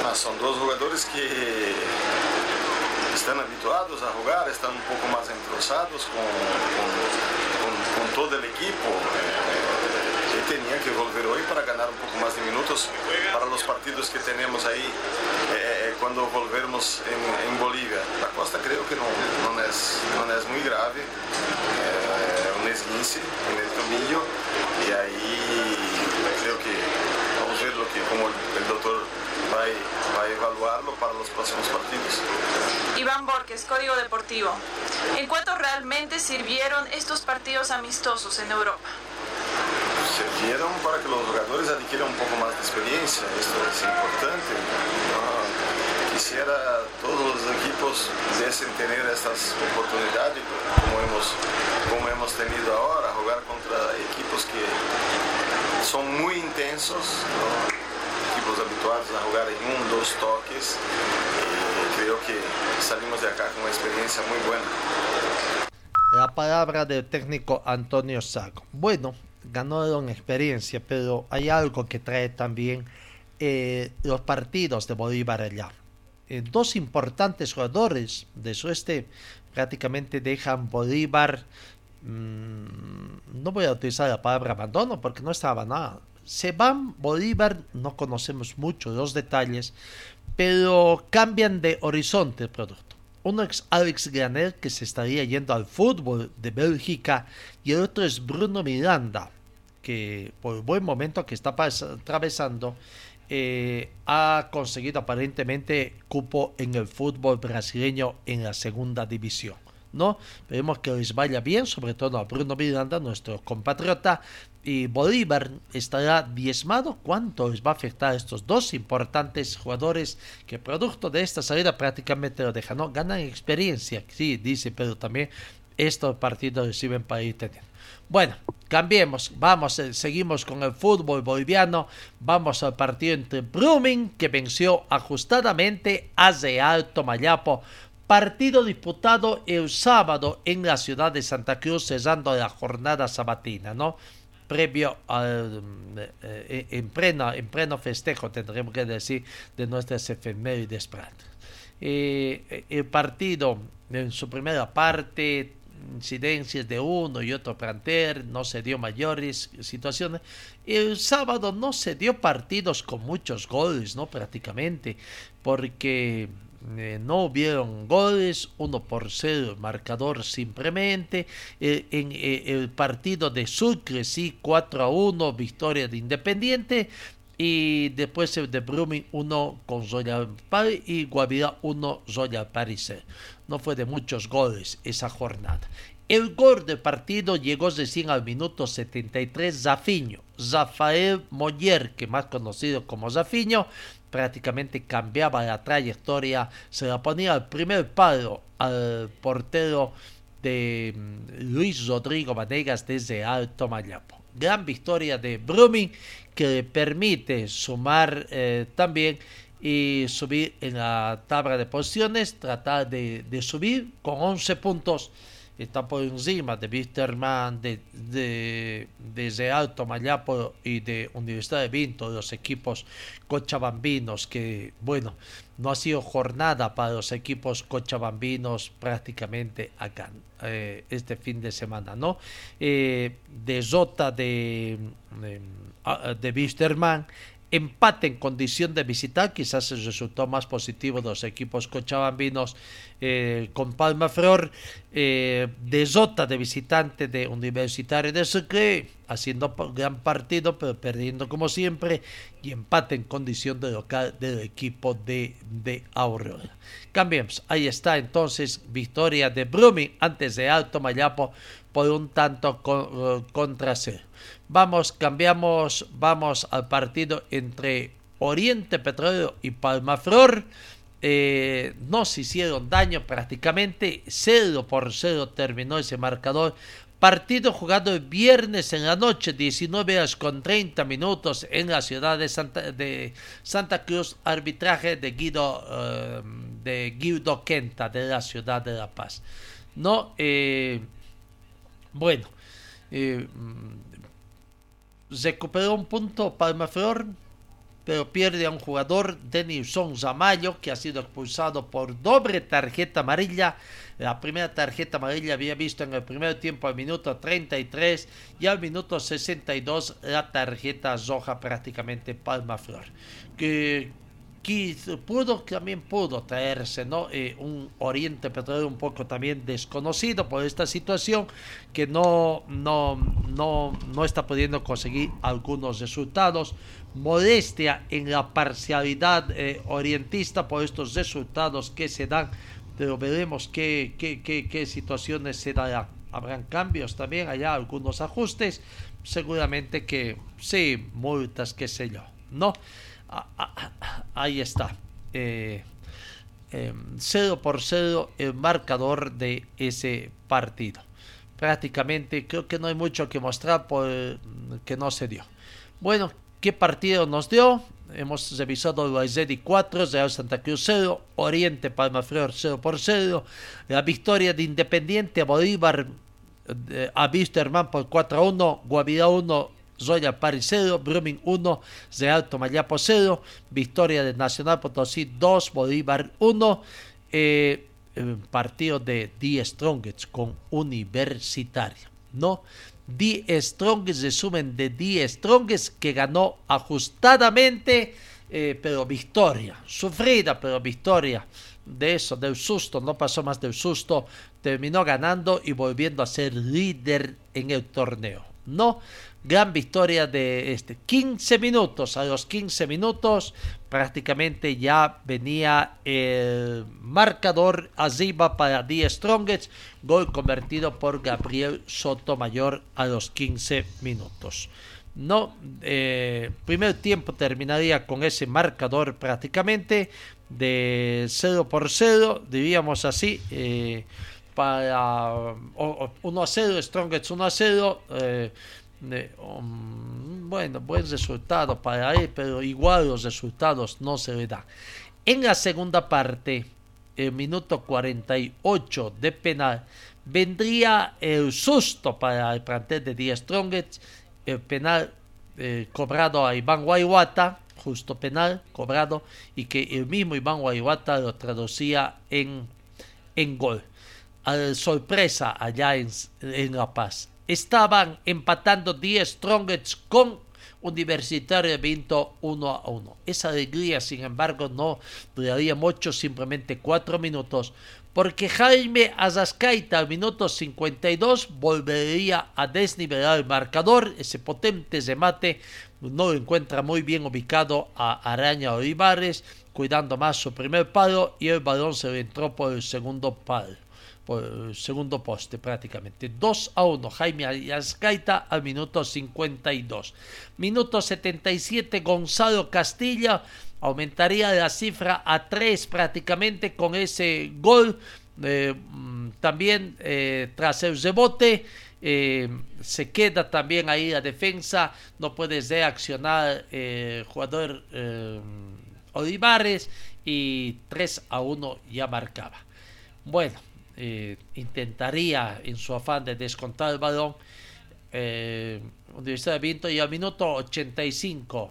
Ah, son dos jugadores que están habituados a jugar, están un poco más entrosados con, con, con, con todo el equipo. Eh, y tenían que volver hoy para ganar un poco más de minutos para los partidos que tenemos ahí eh, cuando volvermos en, Bolivia. La Costa creo que no, no, es, no es muy grave, eh, un esguince en el tobillo y ahí creo que vamos a ver lo que como el, el doctor a, va a evaluarlo para los próximos partidos. Iván Borges, Código Deportivo. ¿En cuánto realmente sirvieron estos partidos amistosos en Europa? Sirvieron para que los jugadores adquieran un poco más de experiencia, esto es importante. ¿no? Quisiera todos los equipos desen tener estas oportunidades como hemos, como hemos tenido ahora, jugar contra equipos que son muy intensos. ¿no? equipos habituados a jugar en un, dos toques. Y creo que salimos de acá con una experiencia muy buena. La palabra del técnico Antonio Saco. Bueno, ganaron experiencia, pero hay algo que trae también eh, los partidos de Bolívar allá. Eh, dos importantes jugadores de su este prácticamente dejan Bolívar. Mmm, no voy a utilizar la palabra abandono porque no estaba nada se van Bolívar, no conocemos mucho los detalles, pero cambian de horizonte el producto. Uno es Alex Graner, que se estaría yendo al fútbol de Bélgica, y el otro es Bruno Miranda, que por buen momento que está atravesando, eh, ha conseguido aparentemente cupo en el fútbol brasileño en la segunda división. ¿no? Esperemos que les vaya bien, sobre todo a Bruno Miranda, nuestro compatriota, y Bolívar estará diezmado. ¿Cuánto les va a afectar a estos dos importantes jugadores que producto de esta salida prácticamente lo dejan? No, ganan experiencia, sí, dice, pero también estos partidos reciben para ir teniendo. Bueno, cambiemos, vamos, eh, seguimos con el fútbol boliviano, vamos al partido entre Brumming, que venció ajustadamente a Real Tomayapo. Partido disputado el sábado en la ciudad de Santa Cruz, cerrando la jornada sabatina, ¿no? Previo al, eh, en, pleno, en pleno festejo, tendremos que decir, de nuestras efemérides eh, el partido en su primera parte, incidencias de uno y otro plantel, no se dio mayores situaciones. El sábado no se dio partidos con muchos goles, ¿no? Prácticamente, porque eh, no hubieron goles, 1 por 0 marcador simplemente. Eh, en eh, el partido de Sucre, sí, 4 a 1, victoria de Independiente. Y después de Brumming 1 con Royal Paris y Guavirá 1 Royal Paris. No fue de muchos goles esa jornada. El gol del partido llegó recién al minuto 73 Zafiño. Rafael Moller, que más conocido como Zafiño, prácticamente cambiaba la trayectoria, se la ponía al primer palo al portero de mm, Luis Rodrigo Vanegas desde Alto Mayapo. Gran victoria de Brumming que le permite sumar eh, también y subir en la tabla de posiciones, tratar de, subir con 11 puntos. Está por encima de Wisterman, de, de, de Alto Mayapo y de Universidad de Vinto, los equipos cochabambinos, que bueno, no ha sido jornada para los equipos cochabambinos prácticamente acá, eh, este fin de semana, ¿no? Eh, de Zota de, de, de Wisterman empate en condición de visitar, quizás el resultado más positivo de los equipos cochabambinos eh, con Palma Flor, eh, desota de visitante de Universitario de Sucre, haciendo gran partido, pero perdiendo como siempre, y empate en condición de local del equipo de, de Aurora. Cambiemos, ahí está entonces victoria de Brumming antes de Alto Mayapo por un tanto con, contra cero. Vamos, cambiamos, vamos al partido entre Oriente Petróleo y Palmaflor. Eh, no se hicieron daño prácticamente, 0 por 0 terminó ese marcador. Partido jugado el viernes en la noche, 19 horas con 30 minutos en la ciudad de Santa, de Santa Cruz, arbitraje de Guido, uh, de Guido Quenta de la ciudad de La Paz. No, eh, Bueno, eh, recuperó un punto Palmaflor, pero pierde a un jugador, Denison Zamayo, que ha sido expulsado por doble tarjeta amarilla. La primera tarjeta amarilla había visto en el primer tiempo al minuto 33 y al minuto 62 la tarjeta roja prácticamente Palmaflor. Que pudo, también pudo traerse ¿no? Eh, un Oriente Petrolero un poco también desconocido por esta situación que no, no, no, no está pudiendo conseguir algunos resultados. Modestia en la parcialidad eh, orientista por estos resultados que se dan, pero veremos qué, qué, qué, qué situaciones se darán. Habrán cambios también allá, algunos ajustes, seguramente que sí, multas, qué sé yo, ¿no? Ah, ah, ah, ahí está. Eh, eh, cero por cero el marcador de ese partido. Prácticamente creo que no hay mucho que mostrar por que no se dio. Bueno, ¿qué partido nos dio? Hemos revisado Zedi 4, Real Santa Cruz 0, Oriente Palma Flor 0 por 0, la victoria de Independiente Bolívar eh, a Wisterman por 4 a 1, Guavirá 1, Royal Paris 0, Brumming 1, Real Tomayapo 0, victoria de Nacional Potosí 2, Bolívar 1, eh, partido de The Strongest con Universitario, ¿no? The Strongest, resumen de The Strongest que ganó ajustadamente, eh, pero victoria, sufrida, pero victoria. De eso, del susto, no pasó más del susto, terminó ganando y volviendo a ser líder en el torneo. No, gran victoria de este 15 minutos. A los 15 minutos prácticamente ya venía el marcador arriba para The Strongest. Gol convertido por Gabriel Sotomayor a los 15 minutos. No, eh, primer tiempo terminaría con ese marcador prácticamente de 0 por 0, diríamos así. Eh, para 1 a 0, Strongest 1 a 0. Eh, Um, bueno, buen resultado para él, pero igual los resultados no se le dan. En la segunda parte, el minuto 48 de penal, vendría el susto para el plantel de Die Strongest, el penal eh, cobrado a Iván Guayuata, justo penal cobrado, y que el mismo Iván Guayuata lo traducía en, en gol. A sorpresa allá en, en La Paz estaban empatando 10 Strongets con Universitario Vinto 1 a 1. Esa alegría, sin embargo, no duraría mucho, simplemente 4 minutos, porque Jaime Azascaita al minuto 52 volvería a desnivelar el marcador. Ese potente remate no lo encuentra muy bien ubicado a Araña Olivares, cuidando más su primer palo y el balón se le entró por el segundo palo segundo poste prácticamente. 2 a 1 Jaime Ayascaita al minuto 52. Minuto 77 Gonzalo Castilla aumentaría la cifra a 3 prácticamente con ese gol. Eh, también eh, tras el rebote eh, se queda también ahí la defensa, no puede reaccionar el jugador Olivares y 3 a 1 ya marcaba. Bueno, eh, intentaría en su afán de descontar el balón eh, Universidad de Vinto y al minuto 85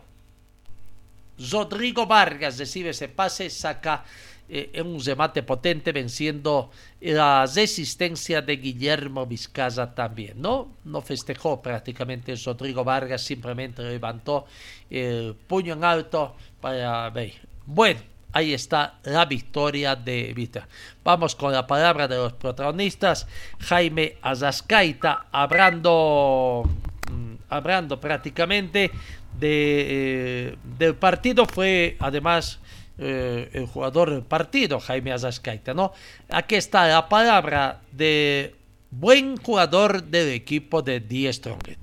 Rodrigo Vargas recibe ese pase, saca eh, un remate potente venciendo la resistencia de Guillermo Vizcaza también, ¿no? No festejó prácticamente Rodrigo Vargas, simplemente levantó el puño en alto para ver. Bueno, Ahí está la victoria de Vita. Vamos con la palabra de los protagonistas. Jaime Azascaita hablando, mm, hablando prácticamente de, eh, del partido. Fue además eh, el jugador del partido, Jaime Azascaita. ¿no? Aquí está la palabra de buen jugador del equipo de The Strongest.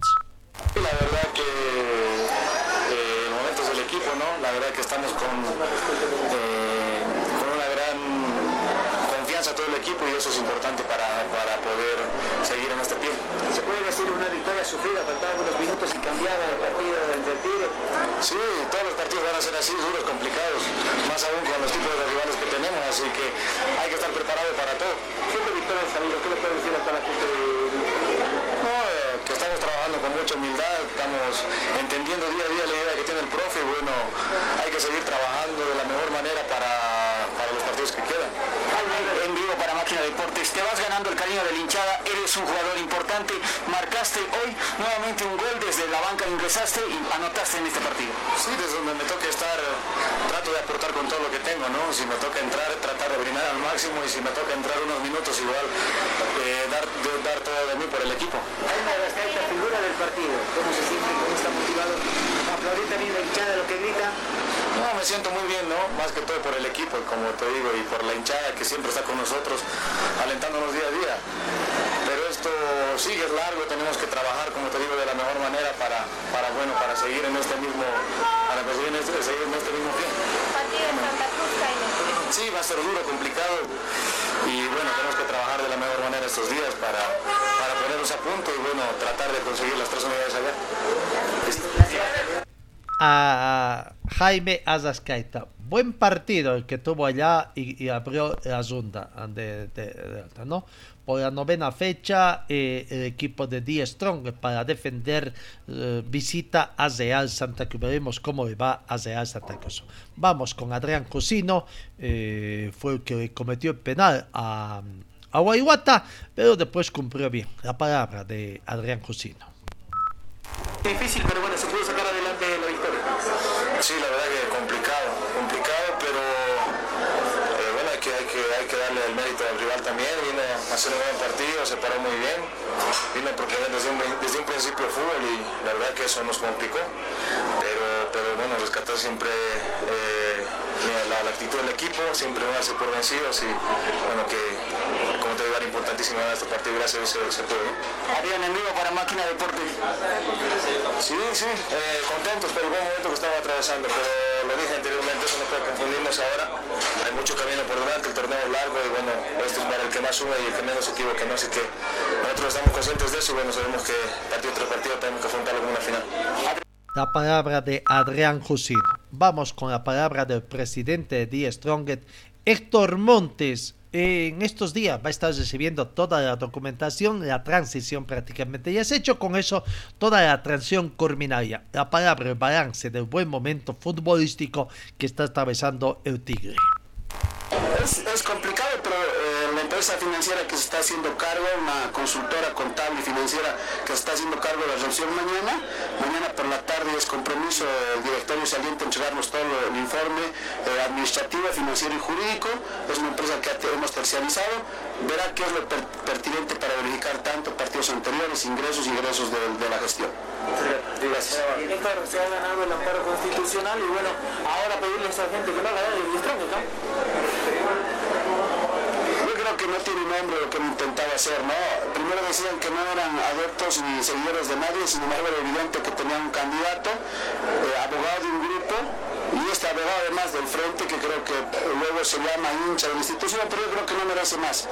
La verdad que eh, momentos del equipo, ¿no? La verdad que estamos con equipo y eso es importante para, para poder seguir en este pie. ¿Se puede decir una victoria sufrida, faltaban unos cambiaba el partido? Sí, todos los partidos van a ser así, duros, complicados, más aún con los tipos de rivales que tenemos, así que hay que estar preparado para todo. ¿Qué victoria Camilo? ¿Qué le puede decir a toda la gente de bueno, con mucha humildad, estamos entendiendo día a día la idea que tiene el profe bueno, hay que seguir trabajando de la mejor manera para los partidos que quedan. En vivo para Máquina Deportes, te vas ganando el cariño de la hinchada, eres un jugador importante, marcaste hoy nuevamente un gol desde la banca, ingresaste y anotaste en este partido. Sí, desde donde me toca estar, trato de aportar con todo lo que tengo, ¿no? Si me toca entrar, tratar de brindar al máximo y si me toca entrar unos minutos igual, eh, dar, de, dar todo de mí por el equipo. Hay una esta figura del partido, ¿cómo se siente, cómo está motivado? ¿Aplaudir también la hinchada lo que grita? No, me siento muy bien, ¿no? Más que todo por el equipo, como te digo, y por la hinchada que siempre está con nosotros, alentándonos día a día. Pero esto sigue es largo, tenemos que trabajar, como te digo, de la mejor manera para, para bueno, para seguir en este mismo, para seguir en este, seguir en este mismo pie. Sí, va a ser duro, complicado y bueno, tenemos que trabajar de la mejor manera estos días para, para ponernos a punto y bueno, tratar de conseguir las tres unidades allá. A Jaime Azascaita. Buen partido el que tuvo allá y, y abrió la ronda de, ¿no? Por la novena fecha, eh, el equipo de Die Strong para defender eh, visita a Real Santa Cruz. Veremos cómo le va a Real Santa Cruz. Vamos con Adrián Cosino, eh, fue el que cometió el penal a, a Guayguata, pero después cumplió bien. La palabra de Adrián Cosino. Difícil, pero bueno, se pudo sacar. Sí, la verdad que complicado, complicado, pero eh, bueno, hay que, hay, que, hay que darle el mérito al rival también. Vino a hacer un buen partido, se paró muy bien, vino a proponer desde un, principio fútbol y la verdad que eso nos complicó. Pero, pero bueno, rescatar siempre eh, la, actitud del equipo, siempre darse por vencidos y bueno, que digo, era importantísimo ganar este partido, gracias a Dios se, se pudo. Adrián, en vivo para Máquina Deportes. Sí, sí, eh, contentos por el buen momento que estaba atravesando, pero lo dije anteriormente, eso no puede confundirnos ahora. Hay mucho camino por delante, el torneo es largo y bueno, esto es para el que más sube y el que menos se equivoque, ¿no? Así que nosotros estamos conscientes de eso y bueno, sabemos que partido tras partido tenemos que afrontarlo como una final. La palabra de Adrián Jusino. Vamos con la palabra del presidente de Die Stronget, Héctor Montes. En estos días va a estar recibiendo toda la documentación, la transición prácticamente ya ha hecho con eso toda la transición culminaria. La palabra, balance del buen momento futbolístico que está atravesando el Tigre. Es, es complicado, la empresa financiera que se está haciendo cargo, una consultora contable y financiera que se está haciendo cargo de la recepción mañana, mañana por la tarde es compromiso del directorio saliente entregarnos todo el informe eh, administrativo, financiero y jurídico, es una empresa que hemos terciarizado, verá qué es lo per pertinente para verificar tanto partidos anteriores, ingresos y egresos de, de la gestión. Gracias. Se ha ganado el amparo constitucional y bueno, ahora pedirle a esa gente que lo haga el distrito, ¿no? Tiene nombre lo que intentaba hacer, ¿no? Primero decían que no eran adeptos ni seguidores de nadie, sin embargo era evidente que tenían un candidato, eh, abogado de un grupo, y este abogado además del frente, que creo que luego se llama hincha de la institución, pero yo creo que no merece más.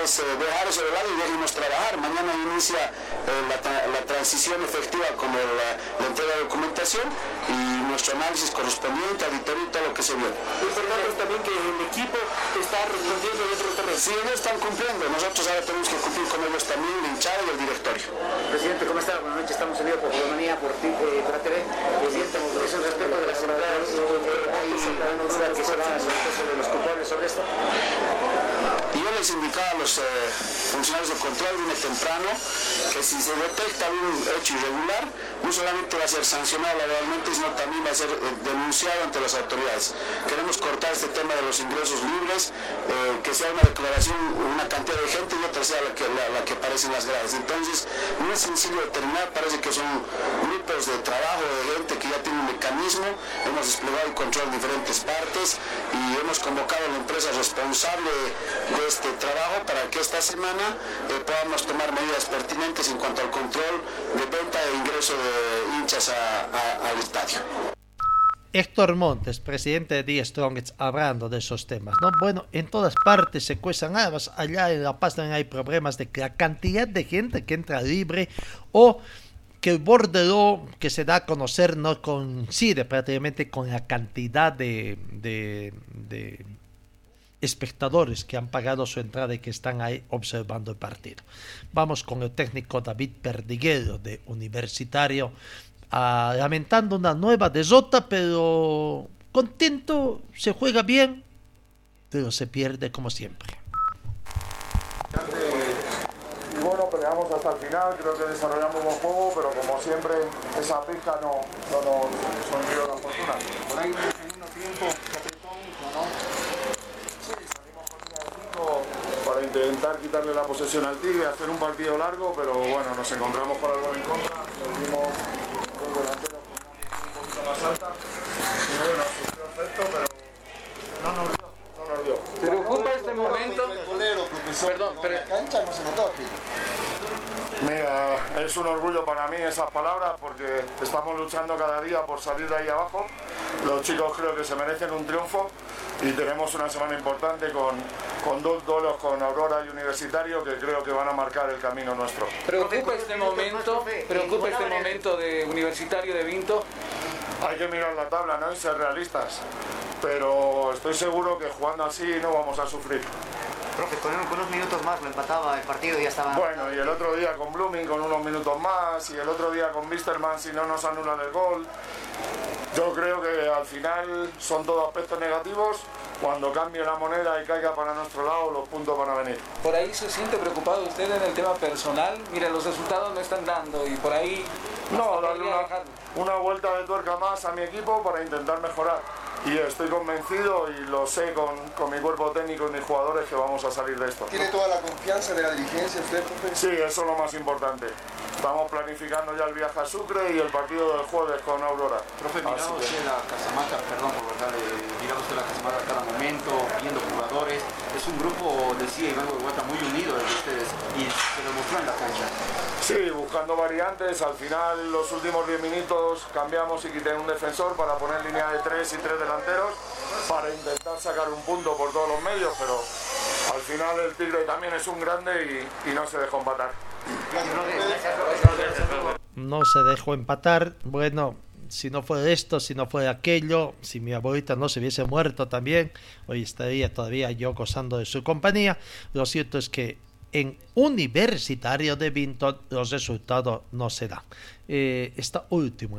Es eh, dejar eso de lado y déjenos trabajar. Mañana inicia eh, la, la, transición efectiva como la, la, entrega de documentación y nuestro análisis correspondiente, auditorio y todo lo que se vio. Importante también que el equipo está respondiendo dentro del terreno. Sí, ellos están cumpliendo. Nosotros ahora tenemos que cumplir con ellos también, el hinchado y el directorio. Presidente, ¿cómo está? Buenas noches. Estamos en vivo por Romanía, por, eh, por TV. Presidente, es un respecto de la seguridad de los culpables sobre esto? Les indicaba a los eh, funcionarios de control viene temprano que si se detecta un hecho irregular, no solamente va a ser sancionado laboralmente, sino también va a ser eh, denunciado ante las autoridades. Queremos cortar este tema de los ingresos libres, eh, que sea una declaración, una cantidad de gente y otra sea la que, la, aparece en las gradas. Entonces, no es sencillo determinar, parece que son grupos de trabajo, de gente que ya tiene un mecanismo, hemos desplegado el control en diferentes partes y hemos convocado a la empresa responsable de este trabajo para que esta semana eh, podamos tomar medidas pertinentes en cuanto al control de venta e ingreso de hinchas a, a, al estadio. Héctor Montes, presidente de The Strongest, hablando de esos temas, ¿no? Bueno, en todas partes se cuezan habas, allá en La Paz también hay problemas de que la cantidad de gente que entra libre o que el bordero que se da a conocer no coincide prácticamente con la cantidad de, de, de espectadores que han pagado su entrada y que están ahí observando el partido. Vamos con el técnico David Perdiguero de Universitario, ah, lamentando una nueva desota, pero contento, se juega bien, pero se pierde como siempre. Y bueno, peleamos hasta el final, creo que desarrollamos un buen juego, pero como siempre, esa pizca no, no nos sonrió la fortuna. Por ahí en el segundo tiempo se apretó mucho, ¿no? Sí, salimos con línea de cinco para intentar quitarle la posesión al Tigre, hacer un partido largo, pero bueno, nos encontramos con algo en contra, perdimos dos delanteros con una un poquito más alta, y bueno, sufrió efecto, pero no nos dio, no nos dio. ¿Te preocupa este momento? Perdón, pero... cancha no se notó Mira, es un orgullo para mí esas palabras porque estamos luchando cada día por salir de ahí abajo. Los chicos creo que se merecen un triunfo y tenemos una semana importante con, con dos duelos con Aurora y Universitario que creo que van a marcar el camino nuestro. ¿Preocupa este momento, preocupa este momento de Universitario de Vinto? Hay que mirar la tabla ¿no? y ser realistas, pero estoy seguro que jugando así no vamos a sufrir. Profe, con, unos minutos más lo empataba el partido y ya estaba... Bueno, y el otro día con Blooming con unos minutos más, y el otro día con Misterman si no nos anulan el gol. Yo creo que al final son todos aspectos negativos. Cuando cambie la moneda y caiga para nuestro lado, los puntos van a venir. ¿Por ahí se siente preocupado usted en el tema personal? Mira, los resultados no están dando y por ahí... No, darle una, una vuelta de tuerca más a mi equipo para intentar mejorar y estoy convencido y lo sé con, con, mi cuerpo técnico y mis jugadores que vamos a salir de esto. ¿Tiene toda la confianza de la dirigencia usted, profe? Sí, eso es lo más importante. Estamos planificando ya el viaje a Sucre y el partido del jueves con Aurora. Profe, mirado usted la Casamata, perdón por darle, mirado usted la Casamata a cada momento, viendo jugadores. Es un grupo, decía Iván Huerta, muy unido de ustedes y se demostró en la cancha. Sí, buscando variantes. Al final, los últimos 10 minutos cambiamos y quité un defensor para poner línea de 3 y 3 delanteros para intentar sacar un punto por todos los medios, pero al final el Tigre también es un grande y, y no se dejó empatar. No se dejó empatar. Bueno, si no fue esto, si no fue aquello, si mi abuelita no se hubiese muerto también, hoy estaría todavía yo gozando de su compañía. Lo cierto es que en Universitario de Vinton los resultados no se dan. Eh,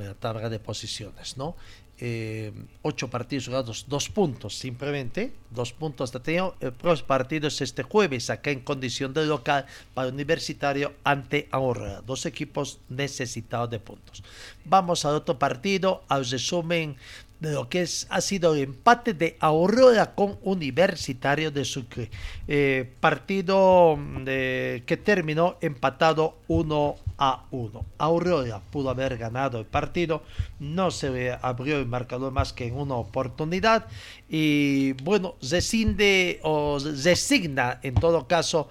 en la tabla de posiciones, ¿no? Eh, ocho partidos jugados, dos puntos simplemente, dos puntos de tenido. El próximo partido es este jueves, acá en condición de local para Universitario ante Ahorra. Dos equipos necesitados de puntos. Vamos al otro partido, al resumen de lo que es, ha sido el empate de Aurora con Universitario de Sucre. Eh, partido de, que terminó empatado 1 a 1. Aurora pudo haber ganado el partido, no se abrió el marcador más que en una oportunidad y bueno, rescinde o resigna en todo caso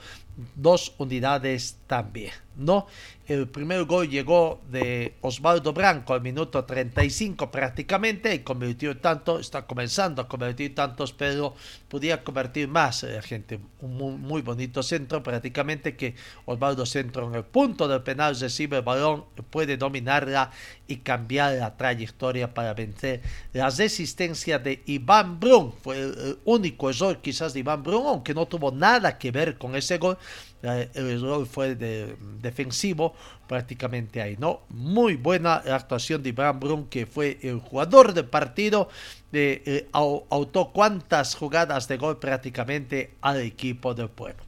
dos unidades también, ¿no? El primer gol llegó de Osvaldo Branco al minuto 35 prácticamente y convirtió tanto, está comenzando a convertir tantos, pero podía convertir más la gente. Un muy, muy, bonito centro prácticamente que Osvaldo Centro en el punto del penal recibe el balón, puede dominarla y cambiar la trayectoria para vencer la resistencia de Iván Brun. Fue el único error quizás de Iván Brun, aunque no tuvo nada que ver con ese gol el error fue de, defensivo prácticamente ahí, ¿no? Muy buena actuación de Iván Brun, que fue el jugador del partido, eh, autó cuantas jugadas de gol prácticamente al equipo del pueblo.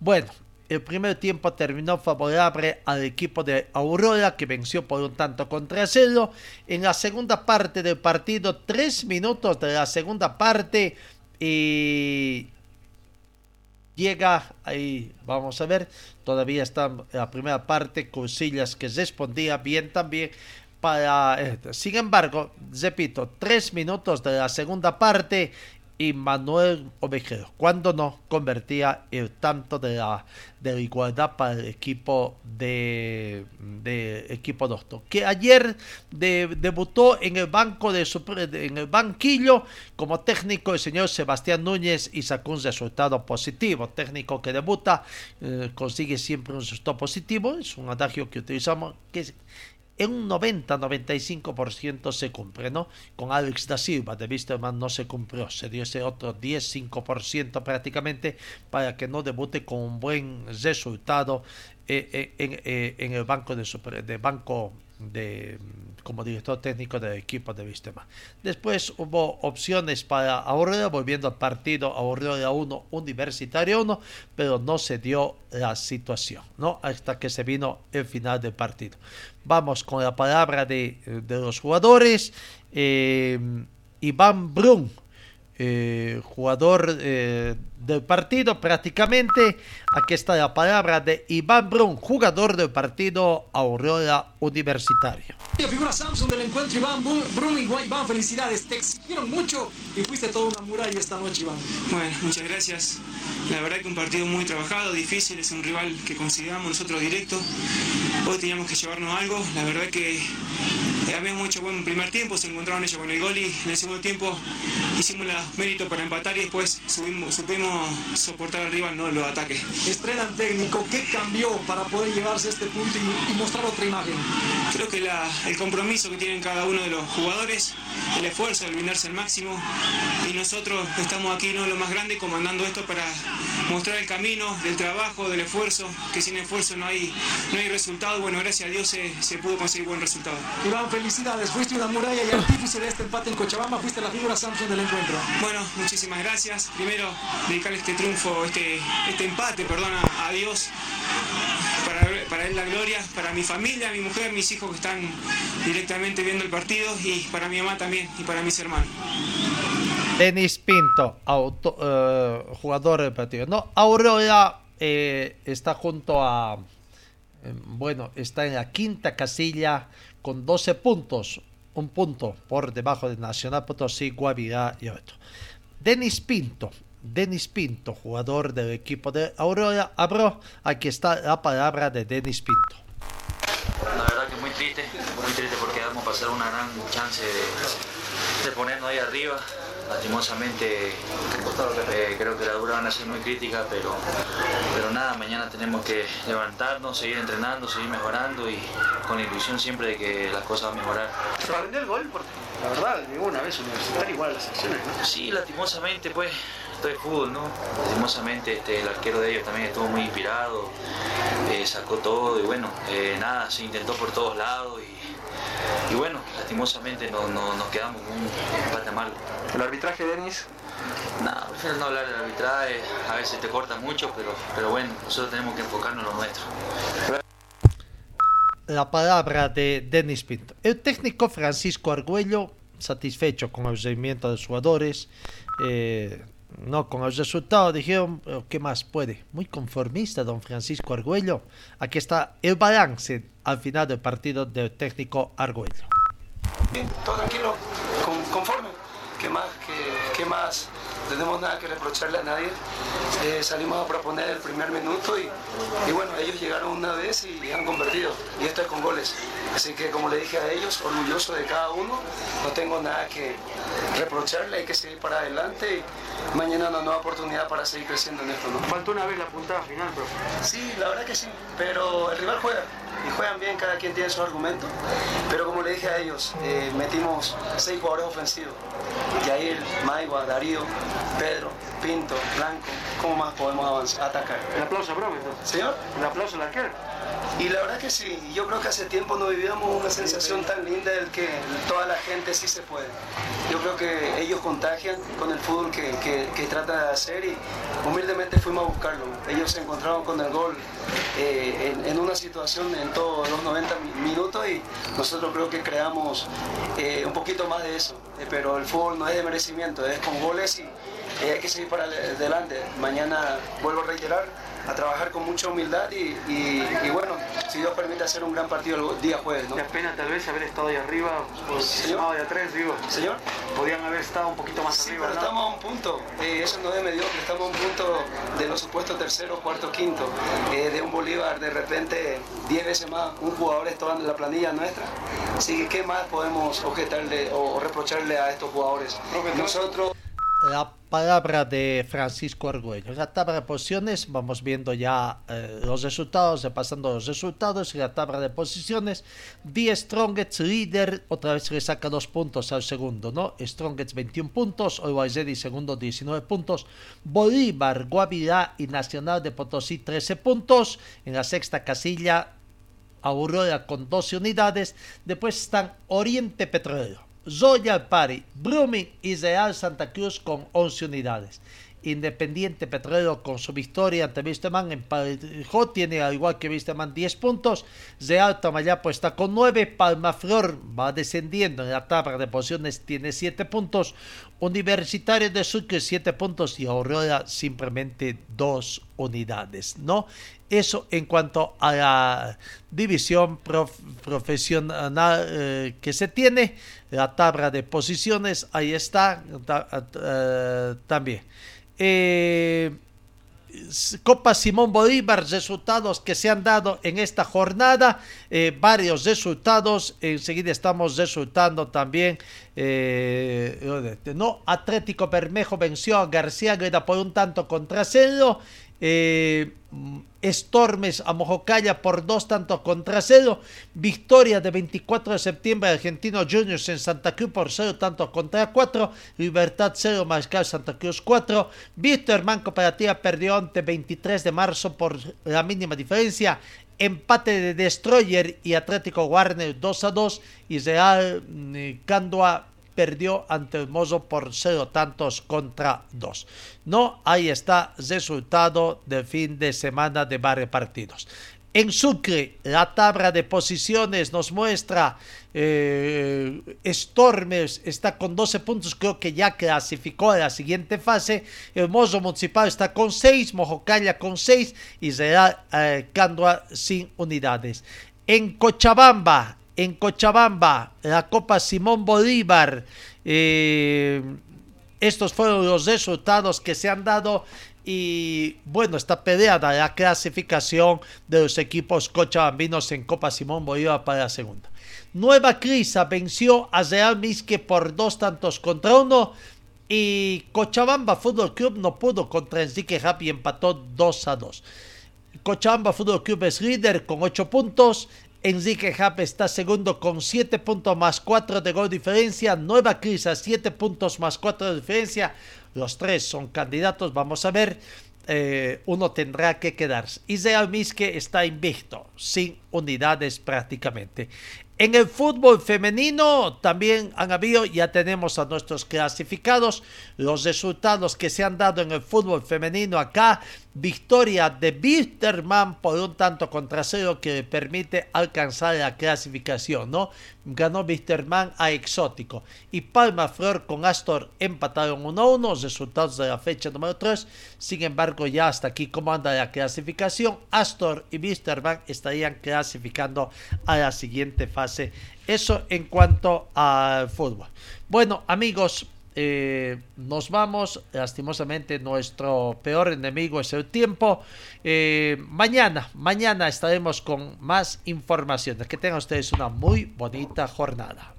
Bueno, el primer tiempo terminó favorable al equipo de Aurora que venció por un tanto contra cero. En la segunda parte del partido, tres minutos de la segunda parte y llega ahí, vamos a ver, todavía está la primera parte, Cosillas que respondía bien también para, sin embargo, repito, tres minutos de la segunda parte y Manuel Ovejero, cuando no convertía el tanto de la, de igualdad para el equipo de, de equipo doctor, que ayer debutó en el banco de, en el banquillo como técnico el señor Sebastián Núñez y sacó un resultado positivo, técnico que debuta eh, consigue siempre un resultado positivo, es un adagio que utilizamos que en un 90-95% se cumple, ¿no? Con Alex da Silva de Wisterman no se cumplió, se dio ese otro 10-5% prácticamente para que no debute con un buen resultado eh, eh, en, eh, en, el banco de, super, de banco de, como director técnico del equipo de Vistema. Después hubo opciones para Aurora, volviendo al partido Aurora 1, Universitario 1, pero no se dio la situación, ¿no? Hasta que se vino el final del partido. Vamos con la palabra de, de los jugadores. Eh, Iván Brun, eh, jugador eh, del partido prácticamente. Aquí está la palabra de Iván Brun, jugador del partido Aurora Universitario. La figura Samsung del encuentro, Iván Brun y Iván, felicidades. Te exigieron mucho y fuiste toda una muralla esta noche, Iván. Bueno, muchas gracias. La verdad que un partido muy trabajado, difícil, es un rival que consideramos nosotros directo. Hoy teníamos que llevarnos algo. La verdad que habíamos hecho buen primer tiempo, se encontraron ellos con el gol y en el segundo tiempo hicimos los méritos para empatar y después subimos, supimos soportar al rival, no los ataques. Estrenan técnico, ¿qué cambió para poder llevarse este punto y, y mostrar otra imagen? Creo que la, el compromiso que tienen cada uno de los jugadores, el esfuerzo de brindarse al máximo y nosotros estamos aquí no lo más grande comandando esto para mostrar el camino del trabajo, del esfuerzo, que sin esfuerzo no hay, no hay resultado. Bueno, gracias a Dios se, se pudo conseguir buen resultado. Iván, felicidades, fuiste una muralla y artífice de este empate en Cochabamba, fuiste la figura Samsung del encuentro. Bueno, muchísimas gracias. Primero, este triunfo, este, este empate, perdona, a Dios. Para, para él la gloria, para mi familia, mi mujer, mis hijos que están directamente viendo el partido y para mi mamá también y para mis hermanos. Denis Pinto, uh, jugador del partido. No, Aurora eh, está junto a. Eh, bueno, está en la quinta casilla con 12 puntos. Un punto por debajo de Nacional Potosí, Guavirá y otro. Denis Pinto, Denis Pinto, jugador del equipo de Aurora, abro. Aquí está la palabra de Denis Pinto. La verdad que muy triste, muy triste porque vamos a pasar una gran chance de, de ponernos ahí arriba. Lastimosamente eh, creo que la dura van a ser muy crítica, pero, pero nada, mañana tenemos que levantarnos, seguir entrenando, seguir mejorando y con la ilusión siempre de que las cosas van a mejorar. ¿Sorprendió el gol? Porque la verdad, llegó una vez universitario igual a las secciones, ¿no? Sí, lastimosamente pues es fútbol, ¿no? Lastimosamente este, el arquero de ellos también estuvo muy inspirado, eh, sacó todo y bueno, eh, nada, se intentó por todos lados y y bueno, lastimosamente no, no, nos quedamos con un empate amargo. ¿El arbitraje, Denis? No, prefiero no hablar del arbitraje, a veces te corta mucho, pero, pero bueno, nosotros tenemos que enfocarnos en lo nuestro. La palabra de Denis Pinto. El técnico Francisco Argüello, satisfecho con el rendimiento de los jugadores, eh, no con el resultado, dijeron, ¿qué más puede? Muy conformista, don Francisco Argüello. Aquí está el balance al final del partido del técnico Argüello. Bien, todo tranquilo, con, conforme. ¿Qué más? ¿Qué, qué más? Tenemos nada que reprocharle a nadie. Eh, salimos a proponer el primer minuto y, y, bueno, ellos llegaron una vez y han convertido. Y esto es con goles. Así que como le dije a ellos, orgulloso de cada uno, no tengo nada que reprocharle, hay que seguir para adelante mañana una nueva oportunidad para seguir creciendo en esto. ¿no? Faltó una vez la puntada final, profe. Sí, la verdad que sí, pero el rival juega y juegan bien, cada quien tiene su argumento. Pero como le dije a ellos, eh, metimos seis jugadores ofensivos. Yair, Maigua, Darío, Pedro, Pinto, Blanco. ¿Cómo más podemos avanzar, atacar? El aplauso, profe. ¿Señor? El aplauso al arquero. Y la verdad que sí, yo creo que hace tiempo no vivíamos una sensación tan linda del que toda la gente sí se puede. Yo creo que ellos contagian con el fútbol que, que, trata de hacer y humildemente fuimos a buscarlo. Ellos se encontraron con el gol eh, en, en, una situación en todos los 90 minutos y nosotros creo que creamos eh, un poquito más de eso. Eh, pero el fútbol no es de merecimiento, es con goles y hay que seguir para adelante. Mañana vuelvo a reiterar a trabajar con mucha humildad y, y, y, bueno, si Dios permite hacer un gran partido el día jueves. ¿no? Qué pena tal vez haber estado ahí arriba, pues, ¿Señor? de atrás, digo. ¿Señor? Podían haber estado un poquito más sí, arriba. pero ¿no? estamos a un punto, eh, eso no es mediocre, estamos a un punto de los supuestos tercero, cuarto, quinto. Eh, de un Bolívar, de repente 10 veces más, un jugador está en la planilla nuestra. Así que, ¿qué más podemos objetarle o reprocharle a estos jugadores? Nosotros. La palabra de Francisco Argüello. La tabla de posiciones, vamos viendo ya eh, los resultados, repasando los resultados. La tabla de posiciones, Die Strongets líder, otra vez le saca dos puntos al segundo, ¿no? Strongets 21 puntos, Olwaizedi segundo 19 puntos, Bolívar, Guavirá y Nacional de Potosí 13 puntos. En la sexta casilla, Aurora con 12 unidades. Después están Oriente Petrolero. Royal Party, Blooming y Real Santa Cruz con 11 unidades. Independiente Petrolero con su victoria ante Wisterman emparejó, tiene al igual que Wisterman 10 puntos. Real Tamayapo está con 9. Palmaflor va descendiendo en la tabla de posiciones, tiene 7 puntos. Universitario de Sucre 7 puntos y Aurora simplemente 2 unidades, ¿no? Eso en cuanto a la división profesional eh, que se tiene, la tabla de posiciones, ahí está eh, también. Eh, Copa Simón Bolívar, resultados que se han dado en esta jornada, varios resultados, enseguida estamos resultando también, no, Atlético Bermejo venció a García Greda por un tanto contra cero, eh, Stormes a Mojocaya por dos tantos contra cero. Victoria de 24 de septiembre Argentino Juniors en Santa Cruz por cero tantos contra cuatro. Libertad cero Mariscal Santa Cruz 4. Manco Cooperativa perdió ante 23 de marzo por la mínima diferencia. Empate de Destroyer y Atlético Warner 2 a 2. Y Real mm, Candua perdió ante el Mozo por cero tantos contra dos. No, ahí está resultado de fin de semana de varios partidos. En Sucre, la tabla de posiciones nos muestra eh, Stormers está con 12 puntos, creo que ya clasificó a la siguiente fase. El Mozo Municipal está con 6, Mojocalla con 6 y será eh, sin unidades. En Cochabamba, en Cochabamba, la Copa Simón Bolívar. Eh, estos fueron los resultados que se han dado y bueno, está peleada la clasificación de los equipos cochabambinos en Copa Simón Bolívar para la segunda. Nueva Crisa venció a Real Misque por dos tantos contra uno y Cochabamba Fútbol Club no pudo contra Enrique Happy empató 2 a 2. Cochabamba Fútbol Club es líder con 8 puntos, Enrique Jap está segundo con 7 puntos más 4 de gol diferencia. Nueva Crisa, 7 puntos más 4 de diferencia. Los tres son candidatos. Vamos a ver. Eh, uno tendrá que quedarse. Israel Miske está invicto, sin unidades prácticamente. En el fútbol femenino también han habido, ya tenemos a nuestros clasificados, los resultados que se han dado en el fútbol femenino acá. Victoria de Bitterman por un tanto contra cero que le permite alcanzar la clasificación, ¿no? Ganó Bitterman a Exótico. Y Palma Flor con Astor empataron 1 a 1, resultados de la fecha número 3. Sin embargo, ya hasta aquí cómo anda la clasificación. Astor y Bitterman estarían clasificando a la siguiente fase. Eso en cuanto al fútbol. Bueno, amigos, eh, nos vamos. Lastimosamente, nuestro peor enemigo es el tiempo. Eh, mañana, mañana estaremos con más informaciones. Que tengan ustedes una muy bonita jornada.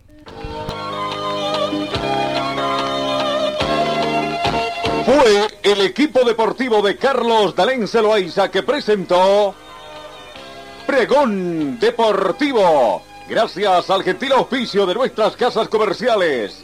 Fue el equipo deportivo de Carlos Dalén Celoaiza que presentó Pregón Deportivo. Gracias al gentil auspicio de nuestras casas comerciales.